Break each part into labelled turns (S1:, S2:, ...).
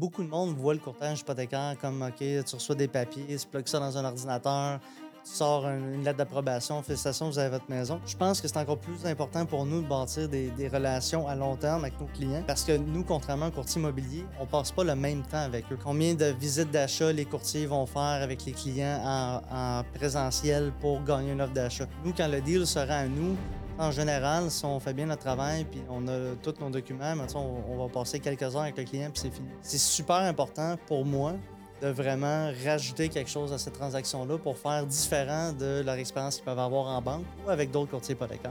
S1: Beaucoup de monde voit le courtage hypothécaire comme OK, tu reçois des papiers, tu plugues ça dans un ordinateur, tu sors une lettre d'approbation, félicitations, vous avez votre maison. Je pense que c'est encore plus important pour nous de bâtir des, relations à long terme avec nos clients parce que nous, contrairement au courtier immobilier, on passe pas le même temps avec eux. Combien de visites d'achat les courtiers vont faire avec les clients en, en présentiel pour gagner une offre d'achat? Nous, quand le deal sera à nous, en général, si on fait bien notre travail puis on a tous nos documents, on, va passer quelques heures avec le client puis c'est fini. C'est super important pour moi de vraiment rajouter quelque chose à cette transaction-là pour faire différent de leur expérience qu'ils peuvent avoir en banque ou avec d'autres courtiers hypothécaires.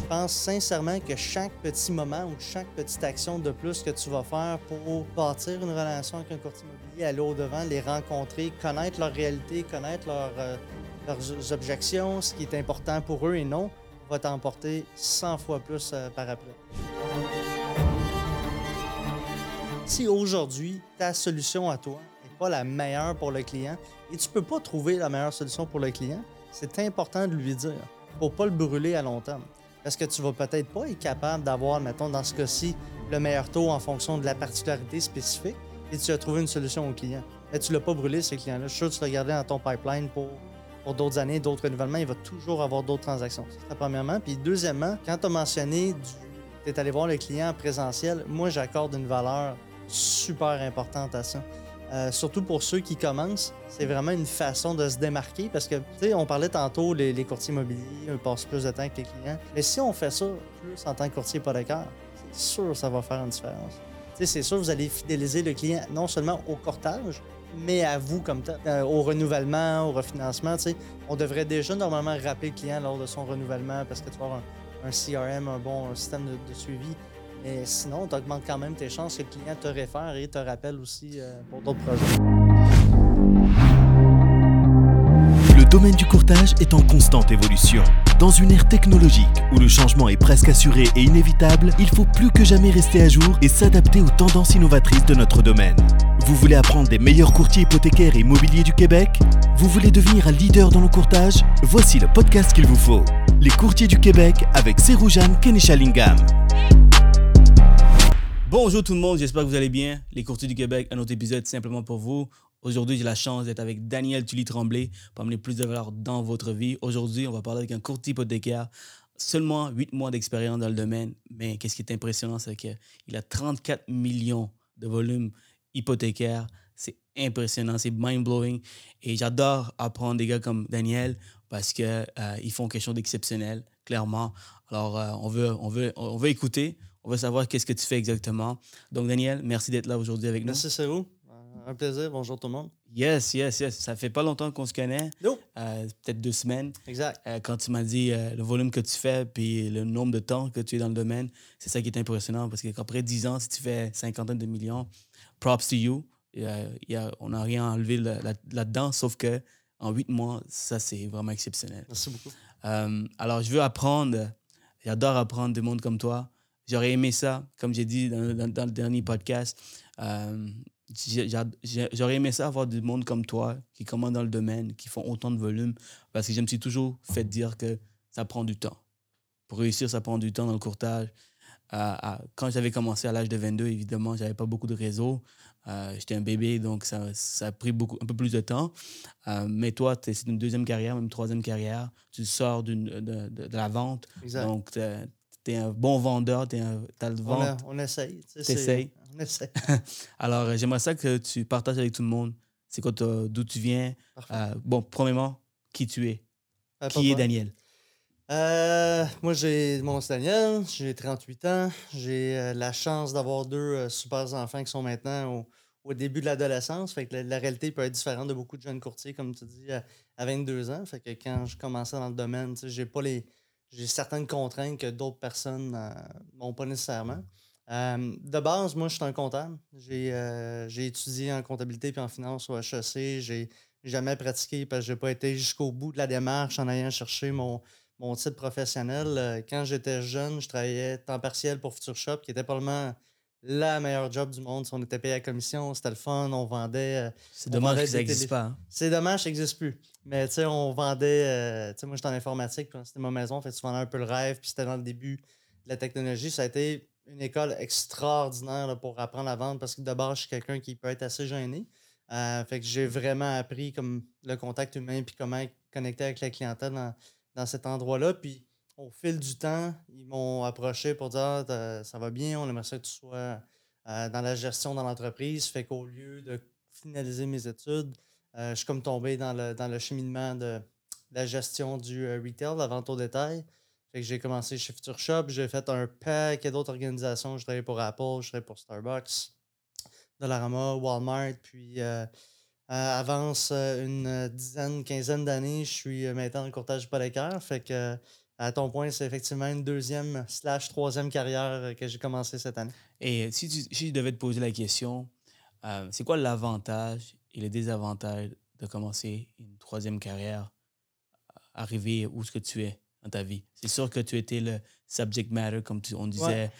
S1: Je pense sincèrement que chaque petit moment ou chaque petite action de plus que tu vas faire pour bâtir une relation avec un courtier immobilier, aller au-devant, les rencontrer, connaître leur réalité, connaître leur, euh, leurs objections, ce qui est important pour eux et non, va t'emporter 100 fois plus euh, par après. Si aujourd'hui, ta solution à toi n'est pas la meilleure pour le client et tu ne peux pas trouver la meilleure solution pour le client, c'est important de lui dire pour ne pas le brûler à long terme. Parce que tu vas peut-être pas être capable d'avoir, mettons, dans ce cas-ci, le meilleur taux en fonction de la particularité spécifique et tu as trouvé une solution au client. Mais tu ne l'as pas brûlé, ce client-là. Je suis sûr que tu l'as gardé dans ton pipeline pour pour d'autres années, d'autres renouvellements, il va toujours avoir d'autres transactions. C'est premièrement. Puis deuxièmement, quand tu as mentionné tu es allé voir le client en présentiel, moi j'accorde une valeur super importante à ça. Euh, surtout pour ceux qui commencent, c'est vraiment une façon de se démarquer parce que, tu sais, on parlait tantôt, les, courtiers immobiliers passent plus de temps avec les clients. Mais si on fait ça plus en tant que courtier hypothécaire, c'est sûr que ça va faire une différence. Tu sais, c'est sûr que vous allez fidéliser le client non seulement au courtage, mais à vous comme. Euh, au renouvellement, au refinancement, on devrait déjà normalement rappeler le client lors de son renouvellement parce que tu vas avoir un, CRM, un bon système de, suivi. Mais sinon, tu augmentes quand même tes chances que le client te réfère et te rappelle aussi euh, pour d'autres projets.
S2: Domaine du courtage est en constante évolution. Dans une ère technologique où le changement est presque assuré et inévitable, il faut plus que jamais rester à jour et s'adapter aux tendances innovatrices de notre domaine. Vous voulez apprendre des meilleurs courtiers hypothécaires et immobiliers du Québec? Vous voulez devenir un leader dans le courtage? Voici le podcast qu'il vous faut. Les courtiers du Québec avec Seroujan Kenishalingam.
S3: Bonjour tout le monde, j'espère que vous allez bien. Les courtiers du Québec, un autre épisode simplement pour vous. Aujourd'hui, j'ai la chance d'être avec Daniel Tully Tremblay pour amener plus de valeur dans votre vie. Aujourd'hui, on va parler avec un courtier hypothécaire seulement 8 mois d'expérience dans le domaine, mais qu'est-ce qui est impressionnant, c'est qu'il a 34 millions de volume hypothécaire. C'est impressionnant, c'est mind-blowing. Et j'adore apprendre des gars comme Daniel parce qu'ils euh, font quelque chose d'exceptionnel, clairement. Alors, euh, on, veut, on, veut, on veut écouter, on veut savoir qu'est-ce que tu fais exactement. Donc, Daniel, merci d'être là aujourd'hui avec nous.
S1: Merci, c'est vous. Un plaisir. Bonjour tout le monde.
S3: Yes, yes, yes. Ça fait pas longtemps qu'on se connaît.
S1: Non.
S3: Euh, peut-être deux semaines.
S1: Exact.
S3: quand tu m'as dit le volume que tu fais puis le nombre de temps que tu es dans le domaine, c'est ça qui est impressionnant parce qu'après dix ans, si tu fais cinquantaine de millions, props to you. on n'a rien enlevé là-dedans, sauf que en huit mois, ça, c'est vraiment exceptionnel.
S1: Merci beaucoup.
S3: Euh, alors, je veux apprendre. J'adore apprendre des mondes comme toi. J'aurais aimé ça, comme j'ai dit dans, le dernier podcast. Euh, j'aurais aimé ça avoir du monde comme toi qui commandent dans le domaine, qui font autant de volume, parce que je me suis toujours fait dire que ça prend du temps. Pour réussir, ça prend du temps dans le courtage quand j'avais commencé à l'âge de 22, évidemment, j'avais pas beaucoup de réseau. Euh, j'étais un bébé, donc ça, ça, a pris beaucoup, un peu plus de temps. Euh, mais toi, c'est une deuxième carrière, même une troisième carrière. Tu sors de, de, de, la vente. Donc, tu es, un bon vendeur, tu as le vente.
S1: On, essaye.
S3: Tu essayes. Alors, euh, j'aimerais ça que tu partages avec tout le monde. C'est quoi d'où tu viens? bon, premièrement, qui tu es? qui est Daniel?
S1: Euh, moi, j'ai mon Daniel, j'ai 38 ans. J'ai euh, la chance d'avoir deux euh, super enfants qui sont maintenant au, début de l'adolescence. Fait que la, réalité peut être différente de beaucoup de jeunes courtiers, comme tu dis, à, 22 ans. Fait que quand je commençais dans le domaine, j'ai pas les. J'ai certaines contraintes que d'autres personnes n'ont pas nécessairement. De base, moi, je suis un comptable. J'ai étudié en comptabilité et en finance au HEC. J'ai jamais pratiqué parce que j'ai pas été jusqu'au bout de la démarche en allant chercher mon, mon titre professionnel. Euh, quand j'étais jeune, je travaillais temps partiel pour Future Shop, qui était probablement la meilleure job du monde. Si on était payé à commission, c'était le fun, on vendait.
S3: Euh, c'est dommage que ça n'existe pas. Hein.
S1: C'est dommage ça n'existe plus. Mais tu sais, on vendait. Euh, tu sais, moi, j'étais en informatique, c'était ma maison, fait tu vendais un peu le rêve, puis c'était dans le début de la technologie. Ça a été une école extraordinaire pour apprendre à vendre parce que d'abord, je suis quelqu'un qui peut être assez gêné. Euh, fait que j'ai vraiment appris comme le contact humain puis comment connecter avec la clientèle dans, dans cet endroit-là. Puis au fil du temps, ils m'ont approché pour dire ah, ça va bien, on aimerait ça que tu sois euh, dans la gestion dans l'entreprise. Fait qu'au lieu de finaliser mes études, euh, je suis comme tombé dans le, dans le cheminement de la gestion du retail, la vente au détail. Fait que j'ai commencé chez Future Shop, j'ai fait un paquet d'autres organisations. Je travaillais pour Apple, je travaillais pour Starbucks. Dollarama, Walmart, puis euh, euh, avance euh, une dizaine, quinzaine d'années, je suis maintenant en courtage hypothécaire. Fait que à ton point, c'est effectivement une deuxième slash troisième carrière que j'ai commencé cette année.
S3: Et si, tu, je devais te poser la question, c'est quoi l'avantage et le désavantage de commencer une troisième carrière, arriver où ce que tu es? Dans ta vie? C'est sûr que tu étais le subject matter, comme on disait,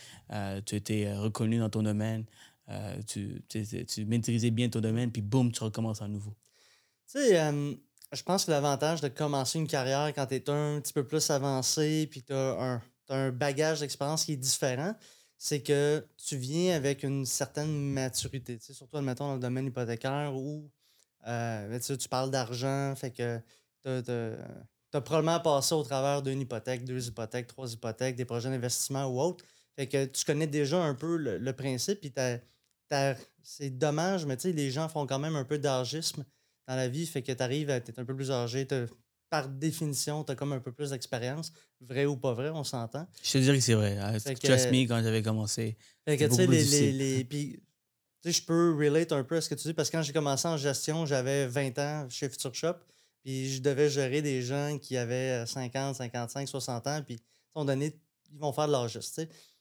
S3: tu étais reconnu dans ton domaine. Euh, tu, tu, maîtrisais bien ton domaine, puis boum, tu recommences à nouveau.
S1: Tu sais, euh, je pense que l'avantage de commencer une carrière quand tu es un petit peu plus avancé, puis tu as, un bagage d'expérience qui est différent, c'est que tu viens avec une certaine maturité. Tu sais, surtout, admettons, dans le domaine hypothécaire où euh, tu parles d'argent, fait que tu as, probablement passé au travers d'une hypothèque, deux hypothèques, trois hypothèques, des projets d'investissement ou autres. Fait que tu connais déjà un peu le, le principe, puis tu c'est dommage, mais tu sais, les gens font quand même un peu d'argisme dans la vie, fait que tu arrives à être un peu plus âgé, par définition, tu as comme un peu plus d'expérience. Vrai ou pas vrai, on s'entend.
S3: Je te dirais que c'est vrai. Hein. Trust me, quand j'avais commencé.
S1: Fait que tu sais, les, les, puis, je peux relate un peu à ce que tu dis parce que quand j'ai commencé en gestion, j'avais 20 ans chez Future Shop, puis je devais gérer des gens qui avaient 50, 55, 60 ans, puis on donné, ils vont faire de l'argiste.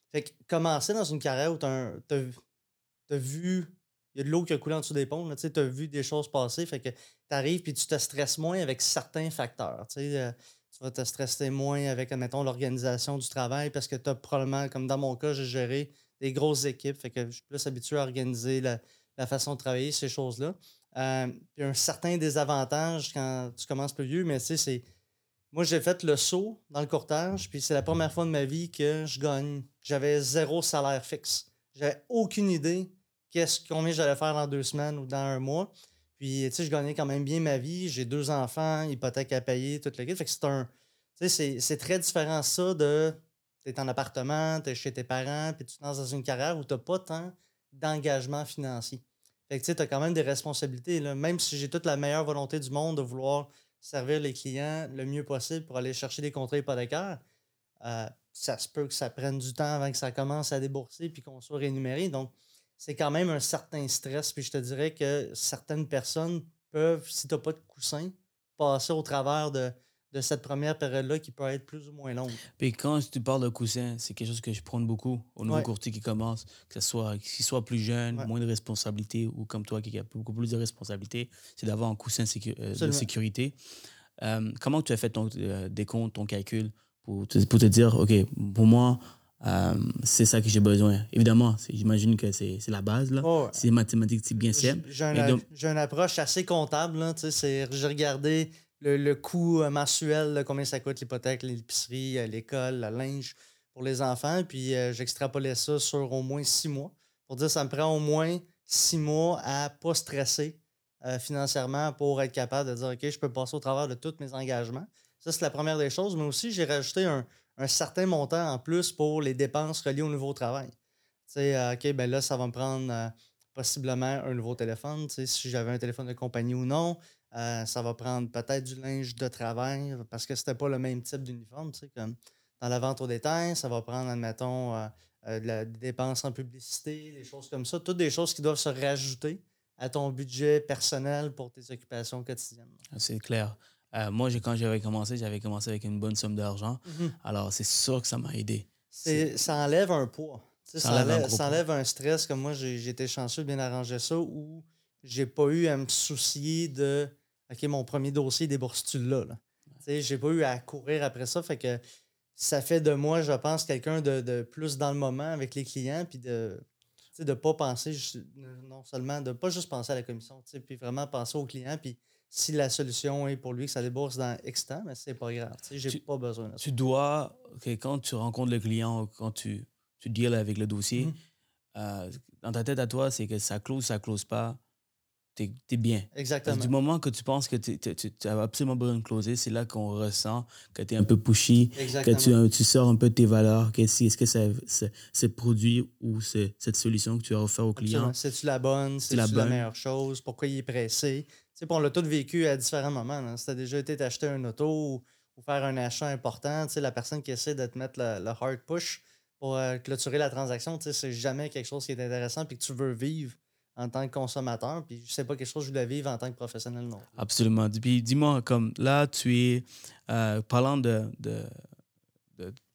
S1: Fait que commencer dans une carrière où tu as, vu, il y a de l'eau qui a coulé en dessous des ponts, tu as vu des choses passer, fait que tu arrives puis tu te stresses moins avec certains facteurs. Euh, tu vas te stresser moins avec, mettons, l'organisation du travail parce que tu as probablement, comme dans mon cas, j'ai géré des grosses équipes, fait que je suis plus habitué à organiser la, façon de travailler, ces choses-là. Euh, a un certain désavantage quand tu commences plus vieux, mais tu sais, c'est. Moi, j'ai fait le saut dans le courtage, puis c'est la première fois de ma vie que je gagne. J'avais zéro salaire fixe. J'avais aucune idée qu'est-ce combien j'allais faire dans deux semaines ou dans un mois. Puis, tu sais, je gagnais quand même bien ma vie. J'ai deux enfants, hypothèque à payer, toute la Fait que c'est un. Tu sais, c'est très différent ça de. T'es en appartement, t'es chez tes parents, puis tu te lances dans une carrière où t'as pas tant d'engagement financier. Fait que tu t'as quand même des responsabilités. Là. Même si j'ai toute la meilleure volonté du monde de vouloir servir les clients le mieux possible pour aller chercher des contrats hypothécaires, euh, ça se peut que ça prenne du temps avant que ça commence à débourser puis qu'on soit rémunéré. Donc, c'est quand même un certain stress. Puis je te dirais que certaines personnes peuvent, si tu n'as pas de coussin, passer au travers de, cette première période-là qui peut être plus ou moins longue.
S3: Puis quand tu parles de coussin, c'est quelque chose que je prends beaucoup au nouveau courtier qui commence, que ce soit qu'il soit plus jeune, moins de responsabilités, ou comme toi qui a beaucoup plus de responsabilités, c'est d'avoir un coussin euh, de sécurité. Euh, comment tu as fait ton euh, décompte, ton calcul pour te, pour te dire, OK, pour moi, euh, c'est ça que j'ai besoin? Évidemment, j'imagine que c'est la base. là.
S1: Oh,
S3: c'est mathématique, c'est bien simple.
S1: J'ai une approche assez comptable. J'ai regardé le, le coût euh, mensuel, combien ça coûte l'hypothèque, l'épicerie, euh, l'école, la linge pour les enfants. Puis j'extrapolais ça sur au moins six mois. Pour dire ça me prend au moins six mois à pas stresser financièrement pour être capable de dire OK, je peux passer au travers de tous mes engagements. Ça, c'est la première des choses. Mais aussi, j'ai rajouté un, un certain montant en plus pour les dépenses reliées au nouveau travail. Tu sais, euh, OK, ben là, ça va me prendre euh, possiblement un nouveau téléphone, si j'avais un téléphone de compagnie ou non. Euh, ça va prendre peut-être du linge de travail parce que c'était pas le même type d'uniforme, tu sais, comme dans la vente au détail. Ça va prendre, admettons, de la, des dépenses en publicité, des choses comme ça. Toutes des choses qui doivent se rajouter à ton budget personnel pour tes occupations quotidiennes.
S3: Ah, c'est clair. Euh, moi, quand j'avais commencé, j'avais commencé avec une bonne somme d'argent. Mhm. Alors, c'est sûr que ça m'a aidé.
S1: Ça enlève un poids. Ça, enlève, un stress. Comme moi, j'ai été chanceux de bien arranger ça où j'ai pas eu à me soucier de OK, mon premier dossier débourse-tu là? là? J'ai pas eu à courir après ça. Fait que ça fait de moi, je pense, quelqu'un de, plus dans le moment avec les clients, puis de ne pas penser, non seulement, de pas juste penser à la commission, puis vraiment penser aux clients, puis si la solution est pour lui que ça débourse dans X temps, mais c'est pas grave. J'ai pas besoin de ça.
S3: Tu dois, quand tu rencontres le client, quand tu, tu deals avec le dossier.
S1: Mhm.
S3: Euh, dans ta tête à toi, c'est que ça close, ça close pas, t'es es bien. Parce
S1: Exactement.
S3: que du moment que tu penses que tu as absolument besoin de closer, c'est là qu'on ressent que tu es un peu pushy, que tu, tu sors un peu de tes valeurs, que si, est-ce que ça- ce produit ou ce- cette solution que tu as offert au client.
S1: C'est-tu la bonne? C'est-tu
S3: la
S1: meilleure chose? Pourquoi il est pressé? Tu sais, on l'a tous vécu à différents moments. là. Si tu as déjà été t'acheter un auto ou, ou faire un achat important, tu sais, la personne qui essaie de te mettre le, le hard push pour euh, clôturer la transaction, tu sais, c'est jamais quelque chose qui est intéressant puis que tu veux vivre en tant que consommateur. Puis c'est pas quelque chose que je voulais vivre en tant que professionnel non.
S3: Absolument. Puis dis-moi, comme là, tu es, euh, parlant de, de,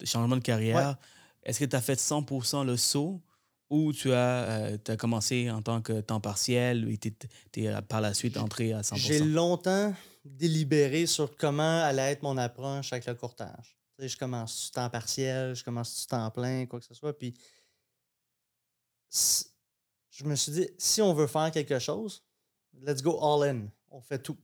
S3: changement de carrière, est-ce que tu as fait 100% le saut ou tu as, euh, commencé en tant que temps partiel et tu es, par la suite entré à 100%?
S1: J'ai longtemps délibéré sur comment allait être mon approche avec le courtage. Tu sais, je commence du temps partiel, je commence du temps plein, quoi que ce soit. Puis je me suis dit, si on veut faire quelque chose, let's go all in. On fait tout.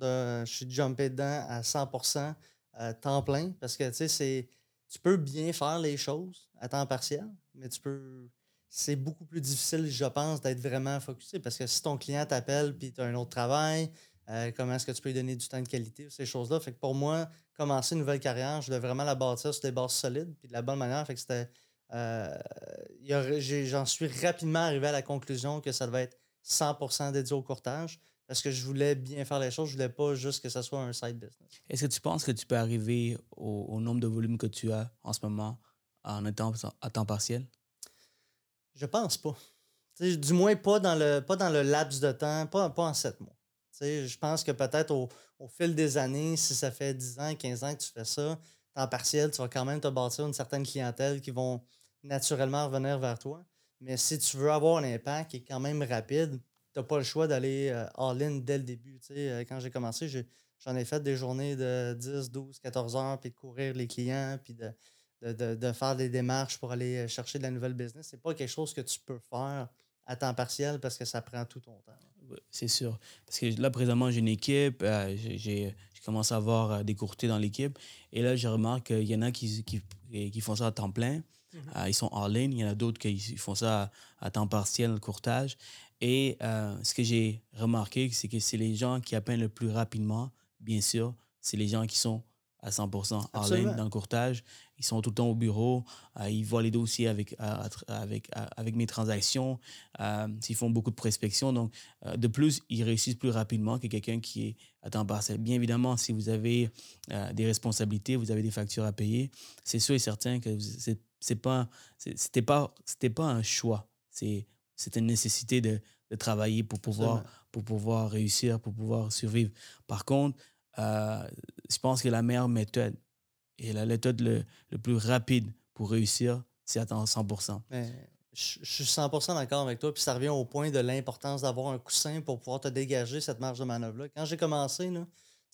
S1: Je suis jumpé dedans à 100% à temps plein parce que tu sais, tu peux bien faire les choses à temps partiel, mais tu peux c'est beaucoup plus difficile, je pense, d'être vraiment focusé parce que si ton client t'appelle puis tu as un autre travail, euh, comment est-ce que tu peux lui donner du temps de qualité, ces choses-là? Fait que pour moi, commencer une nouvelle carrière, je voulais vraiment la bâtir sur des bases solides puis de la bonne manière. Fait que c'était. Euh, J'en suis rapidement arrivé à la conclusion que ça devait être 100% dédié au courtage parce que je voulais bien faire les choses. Je voulais pas juste que ça soit un side business.
S3: Est-ce que tu penses que tu peux arriver au, au nombre de volumes que tu as en ce moment en étant à temps partiel?
S1: Je pense pas. Du moins pas dans le pas dans le laps de temps, pas, pas en sept mois. Je pense que peut-être au, au fil des années, si ça fait 10 ans, 15 ans que tu fais ça, temps partiel, tu vas quand même te bâtir une certaine clientèle qui vont naturellement revenir vers toi. Mais si tu veux avoir un impact qui est quand même rapide, tu n'as pas le choix d'aller euh, all-in dès le début. Euh, quand j'ai commencé, j'en ai fait des journées de 10, 12, 14 heures, puis de courir les clients, puis de, de, de- de faire des démarches pour aller euh, chercher de la nouvelle business. C'est pas quelque chose que tu peux faire à temps partiel parce que ça prend tout ton temps.
S3: C'est sûr. Parce que là, présentement, j'ai une équipe. euh, j'ai- commencé à avoir des courtiers dans l'équipe. Et là, je remarque qu'il y en a qui, qui, qui font ça à temps plein. Euh, ils sont en ligne. Il y en a d'autres qui font ça à, à temps partiel, le courtage. Et euh, ce que j'ai remarqué, c'est que c'est les gens qui appellent le plus rapidement, bien sûr, c'est les gens qui sont à 100% en ligne dans le courtage. Ils sont tout le temps au bureau. euh, ils voient les dossiers avec, avec, mes transactions. euh, ils font beaucoup de prospection. Donc, euh, de plus, ils réussissent plus rapidement que quelqu'un qui est à temps partiel. Bien évidemment, si vous avez des responsabilités, vous avez des factures à payer, c'est sûr et certain que c'est c'est pas c'était pas c'était pas un choix. C'est c'est une nécessité de, de travailler pour pouvoir pour pouvoir réussir, pour pouvoir survivre. Par contre, euh, je pense que la meilleure méthode et la méthode le, le plus rapide pour réussir, c'est temps 100%.
S1: Mais je suis 100% d'accord avec toi. Puis ça revient au point de l'importance d'avoir un coussin pour pouvoir te dégager cette marge de manœuvre-là. Quand j'ai commencé,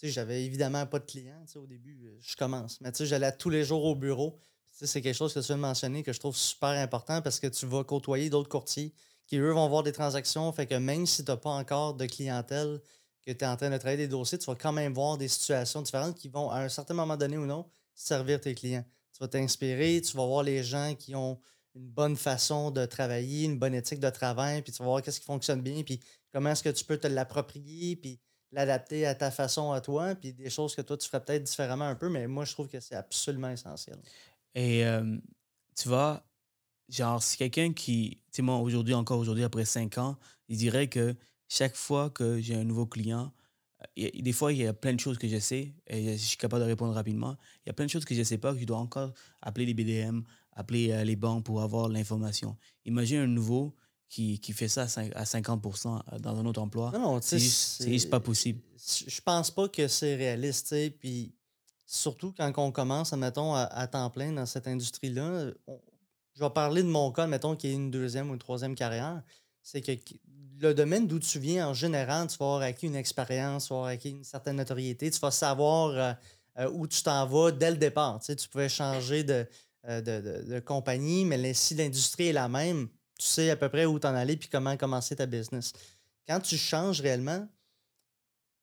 S1: j'avais évidemment pas de clients. Au début, euh, je commence. Mais j'allais tous les jours au bureau. C'est quelque chose que tu viens de mentionner que je trouve super important parce que tu vas côtoyer d'autres courtiers qui, eux, vont voir des transactions. Fait que même si tu n'as pas encore de clientèle, que tu es en train de travailler des dossiers, tu vas quand même voir des situations différentes qui vont, à un certain moment donné ou non, servir tes clients. Tu vas t'inspirer, tu vas voir les gens qui ont une bonne façon de travailler, une bonne éthique de travail, puis tu vas voir qu'est-ce qui fonctionne bien, puis comment est-ce que tu peux te l'approprier, puis l'adapter à ta façon à toi, puis des choses que toi, tu ferais peut-être différemment un peu, mais moi, je trouve que c'est absolument essentiel.
S3: Et tu vois, genre, si quelqu'un qui, tu sais, moi, aujourd'hui, encore aujourd'hui, après cinq ans, il dirait que chaque fois que j'ai un nouveau client, euh, des fois, il y a plein de choses que je sais et je suis capable de répondre rapidement. Il y a plein de choses que je ne sais pas, que je dois encore appeler les BDM, appeler euh, les banques pour avoir l'information. Imagine un nouveau qui, qui fait ça à cin- à 50% dans un autre emploi.
S1: Non,
S3: C'est juste- juste pas possible.
S1: Je pense pas que c'est réaliste, puis surtout quand on commence, admettons, à, à temps plein dans cette industrie-là, je vais parler de mon cas, mettons, qui est une deuxième ou une troisième carrière, c'est que le domaine d'où tu viens, en général, tu vas avoir acquis une expérience, tu vas avoir acquis une certaine notoriété, tu vas savoir euh, euh, où tu t'en vas dès le départ. Tu pouvais changer de, euh, compagnie, mais si l'industrie est la même, tu sais à peu près où t'en aller puis comment commencer ta business. Quand tu changes réellement,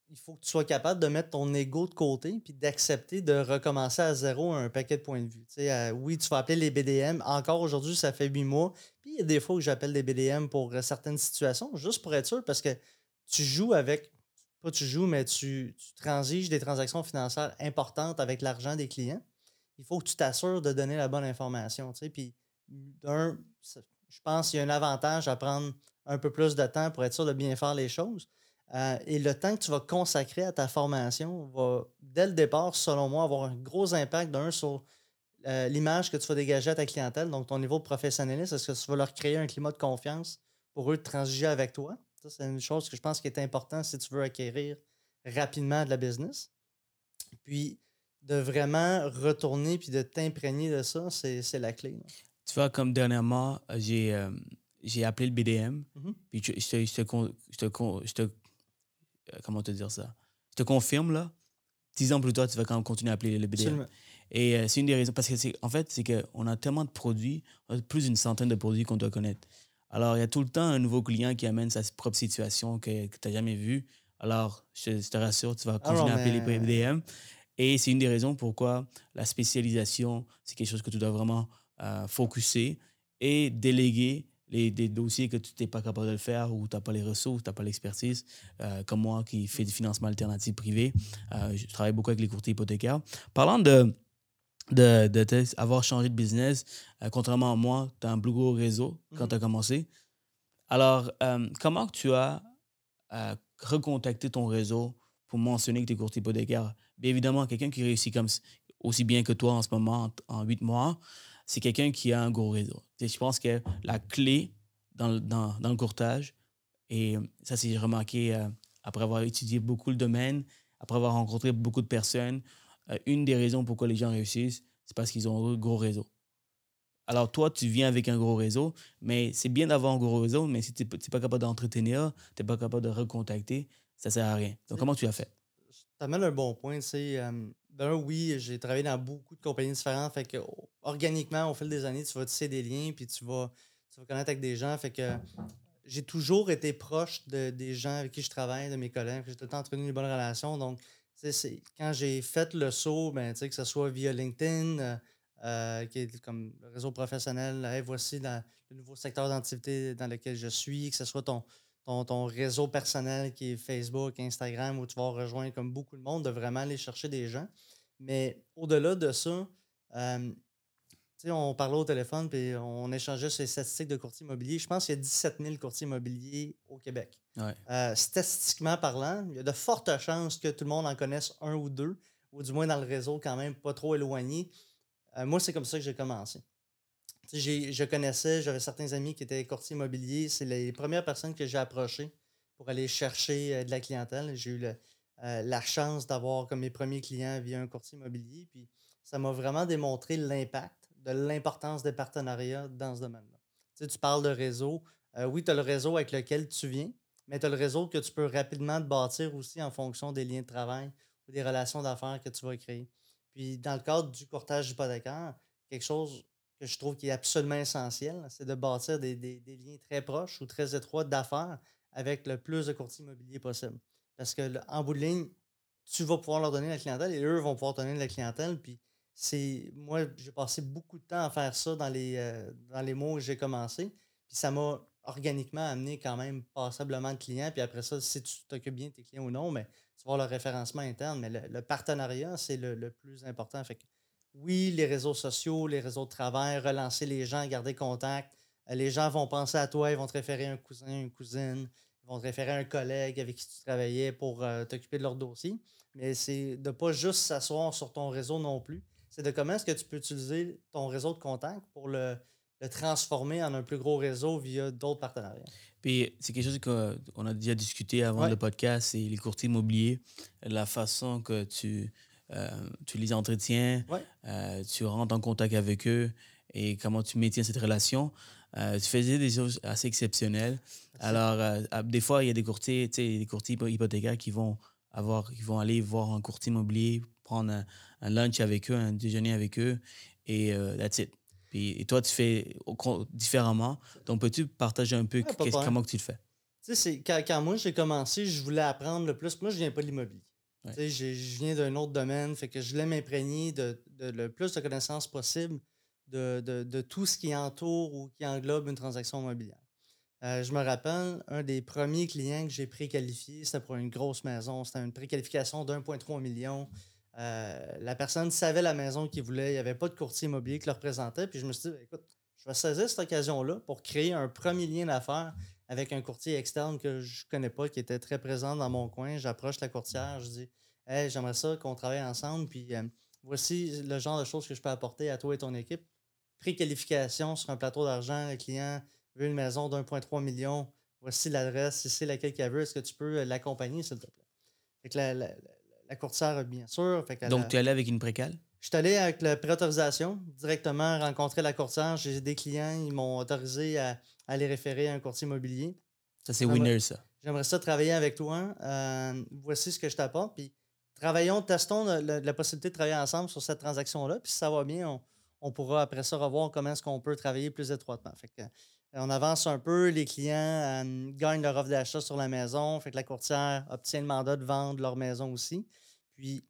S1: il faut que tu sois capable de mettre ton ego de côté puis d'accepter de recommencer à zéro un paquet de points de vue. Euh, oui, tu vas appeler les BDM. Encore aujourd'hui, ça fait huit mois. Puis il y a des fois que j'appelle des BDM pour euh, certaines situations, juste pour être sûr, parce que tu joues avec, pas tu joues, mais tu, tu transiges des transactions financières importantes avec l'argent des clients. Il faut que tu t'assures de donner la bonne information. Puis d'un, je pense qu'il y a un avantage à prendre un peu plus de temps pour être sûr de bien faire les choses. Euh, et le temps que tu vas consacrer à ta formation va, dès le départ, selon moi, avoir un gros impact d'un sur euh, l'image que tu vas dégager à ta clientèle, donc ton niveau de professionnalisme. Est-ce que tu vas leur créer un climat de confiance pour eux de transiger avec toi? Ça, c'est une chose que je pense qui est importante si tu veux acquérir rapidement de la business. Puis, de vraiment retourner puis de t'imprégner de ça, c'est la clé.
S3: Tu vois, comme dernièrement, j'ai euh, j'ai appelé le BDM,
S1: Mhm.
S3: puis je, je te, je te je te je te- comment te dire ça? Je te confirme, là, dix ans plus tard, tu vas quand même continuer à appeler le BDM.
S1: Absolument.
S3: Et euh, c'est une des raisons, parce que c'est, en fait, c'est qu'on a tellement de produits, plus d'une centaine de produits qu'on doit connaître. Alors, il y a tout le temps un nouveau client qui amène sa propre situation que, que tu n'as jamais vue. Alors, je, te- je te rassure, tu vas
S1: Ah
S3: continuer à appeler
S1: mais-
S3: les BDM. Et c'est une des raisons pourquoi la spécialisation, c'est quelque chose que tu dois vraiment euh, focuser et déléguer les, des dossiers que tu n'es pas capable de le faire ou tu n'as pas les ressources, tu n'as pas l'expertise, euh, comme moi qui fais du financement alternatif privé. Euh, je travaille beaucoup avec les courtiers hypothécaires. Parlant de, de, avoir changé de business, euh, contrairement à moi, tu as un plus gros réseau quand
S1: Mhm.
S3: tu as commencé. Alors, comment tu as recontacté ton réseau pour mentionner que tu es courtier hypothécaire? Bien évidemment, quelqu'un qui réussit comme, aussi bien que toi en ce moment, en huit mois, c'est quelqu'un qui a un gros réseau. Je pense que la clé dans, le- dans, dans le courtage, et ça, c'est remarqué euh, après avoir étudié beaucoup le domaine, après avoir rencontré beaucoup de personnes, euh, une des raisons pourquoi les gens réussissent, c'est parce qu'ils ont un gros réseau. Alors, toi, tu viens avec un gros réseau, mais c'est bien d'avoir un gros réseau, mais si tu n'es pas capable d'entretenir, tu n'es pas capable de recontacter, ça ne sert à rien. Donc, comment tu as fait?
S1: Amènes un bon point. Euh, d'un, oui, j'ai travaillé dans beaucoup de compagnies différentes. Fait que, organiquement, au fil des années, tu vas tisser des liens, puis tu vas, connaître avec des gens. Fait que j'ai toujours été proche de, des gens avec qui je travaille, de mes collègues. J'ai tout le temps entretenu une bonne relation. Donc, quand j'ai fait le saut, ben, que ce soit via LinkedIn, euh, euh, qui est comme réseau professionnel, Hey, voici le nouveau secteur d'activité dans lequel je suis, que ce soit ton, ton, ton réseau personnel qui est Facebook, Instagram, où tu vas rejoindre comme beaucoup de monde, de vraiment aller chercher des gens. Mais au-delà de ça, euh, on parlait au téléphone puis on échangeait sur les statistiques de courtiers immobiliers. Je pense qu'il y a 17 000 courtiers immobiliers au Québec.
S3: Ouais.
S1: Euh, statistiquement parlant, il y a de fortes chances que tout le monde en connaisse un ou deux, ou du moins dans le réseau quand même pas trop éloigné. Euh, moi, c'est comme ça que j'ai commencé. Je connaissais, j'avais certains amis qui étaient courtiers immobiliers. C'est les premières personnes que j'ai approchées pour aller chercher euh, de la clientèle. J'ai eu euh, la chance d'avoir comme mes premiers clients via un courtier immobilier. Puis ça m'a vraiment démontré l'impact de l'importance des partenariats dans ce domaine-là. Tu tu parles de réseau. Euh, oui, tu as le réseau avec lequel tu viens, mais tu as le réseau que tu peux rapidement te bâtir aussi en fonction des liens de travail ou des relations d'affaires que tu vas créer. Puis dans le cadre du courtage hypothécaire, quelque chose que je trouve qui est absolument essentiel, c'est de bâtir des, des- liens très proches ou très étroits d'affaires avec le plus de courtiers immobiliers possible. Parce que en bout de ligne, tu vas pouvoir leur donner la clientèle et eux vont pouvoir donner la clientèle. Puis c'est moi, j'ai passé beaucoup de temps à faire ça dans les, euh, dans les mois où j'ai commencé. Puis ça m'a organiquement amené quand même passablement de clients. Puis après ça, si tu t'occupes bien de tes clients ou non, mais tu vas avoir le référencement interne. Mais le, le partenariat, c'est le, le plus important. Fait que oui, les réseaux sociaux, les réseaux de travail, relancer les gens, garder contact. Euh, Les gens vont penser à toi, ils vont te référer un cousin, une cousine, ils vont te référer à un collègue avec qui tu travaillais pour euh, t'occuper de leur dossier. Mais c'est de pas juste s'asseoir sur ton réseau non plus. C'est de comment est-ce que tu peux utiliser ton réseau de contacts pour le, le transformer en un plus gros réseau via d'autres partenariats.
S3: Puis c'est quelque chose qu'on a déjà discuté avant
S1: Ouais.
S3: le podcast, c'est les courtiers immobiliers, la façon que tu, tu les entretiens,
S1: Ouais.
S3: euh, tu rentres en contact avec eux et comment tu maintiens cette relation. Euh, tu faisais des choses assez exceptionnelles. Alors, euh, des fois, il y a des courtiers, tu sais, des courtiers hypo- hypothécaires qui vont, avoir, qui vont aller voir un courtier immobilier, prendre un, un lunch avec eux, un déjeuner avec eux, et euh, that's it. Puis, et toi, tu fais différemment. Donc, peux-tu partager un peu comment que tu le fais?
S1: Tu sais, quand, quand moi j'ai commencé, je voulais apprendre le plus. Moi, je viens pas de l'immobilier. Je viens d'un autre domaine, fait que je voulais m'imprégner de, le plus de connaissances possible de, de- tout ce qui entoure ou qui englobe une transaction immobilière. Euh, je me rappelle, un des premiers clients que j'ai préqualifié, c'était pour une grosse maison. C'était une préqualification d'1,3 million. Euh, la personne savait la maison qu'il voulait. Il n'y avait pas de courtier immobilier qui le représentait. Puis je me suis dit, écoute, je vais saisir cette occasion-là pour créer un premier lien d'affaires avec un courtier externe que je ne connais pas, qui était très présent dans mon coin. J'approche la courtière, je dis, hey, j'aimerais ça qu'on travaille ensemble. Puis euh, voici le genre de choses que je peux apporter à toi et ton équipe. Préqualification sur un plateau d'argent, le client veut une maison d'1,3 million. Voici l'adresse, si c'est laquelle qu'elle veut, est-ce que tu peux euh, l'accompagner, s'il te plaît? Fait que la, la- la- la courtière, bien sûr. Fait
S3: Donc, tu es allé avec une précale?
S1: Je suis allé avec la préautorisation, directement rencontrer la courtière. J'ai des clients, ils m'ont autorisé à, à les référer à un courtier immobilier.
S3: Ça, c'est winner, ça.
S1: J'aimerais ça travailler avec toi. Euh, voici ce que je t'apporte. Puis travaillons, testons le- le- la possibilité de travailler ensemble sur cette transaction-là. Puis si ça va bien, on, on pourra après ça revoir comment est-ce qu'on peut travailler plus étroitement. Fait que, euh, on avance un peu, les clients euh, gagnent leur offre d'achat sur la maison. Fait que la courtière obtient le mandat de vendre leur maison aussi. Puis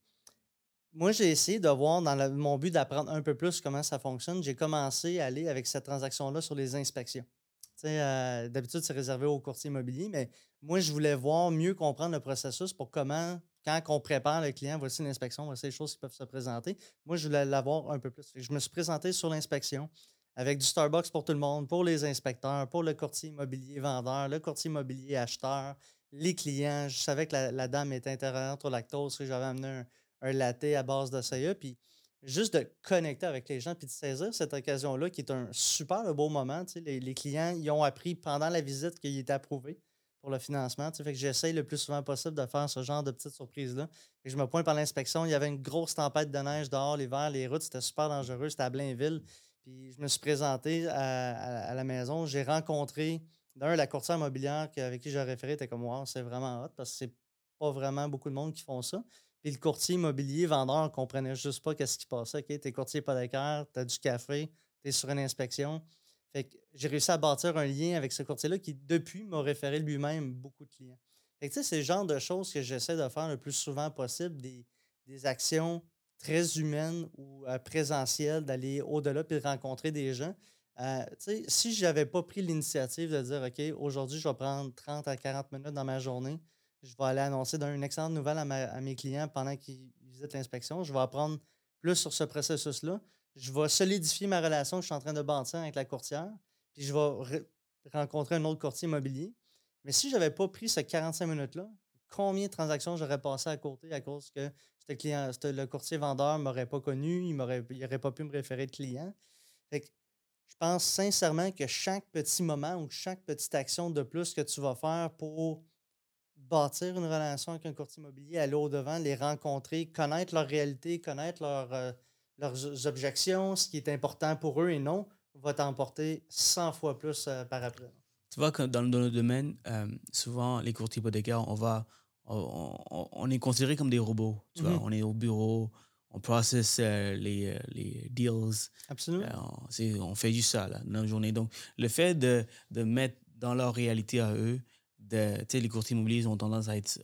S1: moi, j'ai essayé de voir dans mon but d'apprendre un peu plus comment ça fonctionne. J'ai commencé à aller avec cette transaction-là sur les inspections. Euh, D'habitude, c'est réservé aux courtiers immobiliers, mais moi, je voulais voir mieux comprendre le processus pour comment, quand on prépare le client, voici l'inspection, voici les choses qui peuvent se présenter. Moi, je voulais l'avoir un peu plus. Je me suis présenté sur l'inspection avec du Starbucks pour tout le monde, pour les inspecteurs, pour le courtier immobilier vendeur, le courtier immobilier acheteur, les clients. Je savais que la, dame était intolérante au lactose, j'avais amené un, un latte à base de soya. Puis juste de connecter avec les gens puis de saisir cette occasion-là qui est un super beau moment. tu sais, Les, clients, ils ont appris pendant la visite qu'il était approuvé pour le financement. tu sais, Fait que j'essaye le plus souvent possible de faire ce genre de petites surprises-là. Je me pointe par l'inspection. Il y avait une grosse tempête de neige dehors l'hiver. Les routes, c'était super dangereux. C'était à Blainville. Puis je me suis présenté à, à- la maison. J'ai rencontré, d'un, la courtière immobilière avec qui j'ai référé. était comme, wow, c'est vraiment hot parce que c'est pas vraiment beaucoup de monde qui font ça. Puis le courtier immobilier vendeur comprenait juste pas qu'est-ce qui passait. OK, t'es courtier hypothécaire, t'as du café, t'es sur une inspection. Fait que j'ai réussi à bâtir un lien avec ce courtier-là qui, depuis, m'a référé lui-même beaucoup de clients. Fait que c'est le genre de choses que j'essaie de faire le plus souvent possible, des, actions très humaines ou euh, présentielles, d'aller au-delà puis de rencontrer des gens. Euh, si je n'avais pas pris l'initiative de dire, OK, aujourd'hui, je vais prendre 30 à 40 minutes dans ma journée, je vais aller annoncer une excellente nouvelle à, mes clients pendant qu'ils visitent l'inspection. Je vais apprendre plus sur ce processus-là. Je vais solidifier ma relation que je suis en train de bâtir avec la courtière. Puis je vais re- rencontrer un autre courtier immobilier. Mais si je n'avais pas pris ce 45 minutes-là, combien de transactions j'aurais passé à côté à cause que le courtier vendeur ne m'aurait pas connu, il n'aurait pas pu me référer de client? Fait que je pense sincèrement que chaque petit moment ou chaque petite action de plus que tu vas faire pour bâtir une relation avec un courtier immobilier, aller au-devant, les rencontrer, connaître leur réalité, connaître leur, euh, leurs objections, ce qui est important pour eux et non, va t'emporter 100 fois plus euh, par après.
S3: Tu vois que dans, dans le domaine, euh, souvent, les courtiers hypothécaires, on va... On, on- on est considéré comme des robots. Tu vois,
S1: Mhm.
S3: on est au bureau, on processe euh, les, euh, les deals,
S1: Absolument.
S3: Euh, on fait juste ça là, dans la journée. Donc, le fait de, de mettre dans leur réalité à eux, de, les courtiers immobiliers ont tendance à être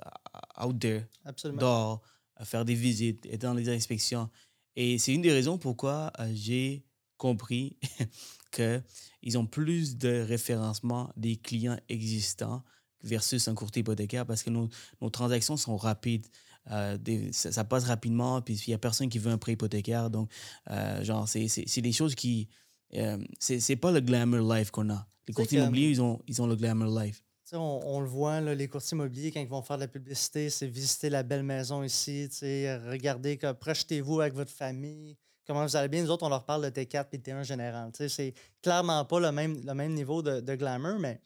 S3: out there,
S1: Absolument.
S3: dehors, à faire des visites, être dans les inspections. Et c'est une des raisons pourquoi euh, j'ai compris qu'ils ont plus de référencement des clients existants versus un courtier hypothécaire parce que nos, nos transactions sont rapides. Euh, des- ça, ça passe rapidement, puis il n'y a personne qui veut un prêt hypothécaire. Donc, euh, genre, c'est des choses qui. Euh, c'est c'est pas le glamour life qu'on a. Les courtiers immobiliers, ils ont, ils ont le glamour life.
S1: On, le voit, là, les courtiers immobiliers, quand ils vont faire de la publicité, c'est visiter la belle maison ici, regardez, projetez-vous avec votre famille, comment vous allez bien. Nous autres, on leur parle de T4 et T1 général. C'est clairement pas le même, le même niveau de, glamour, mais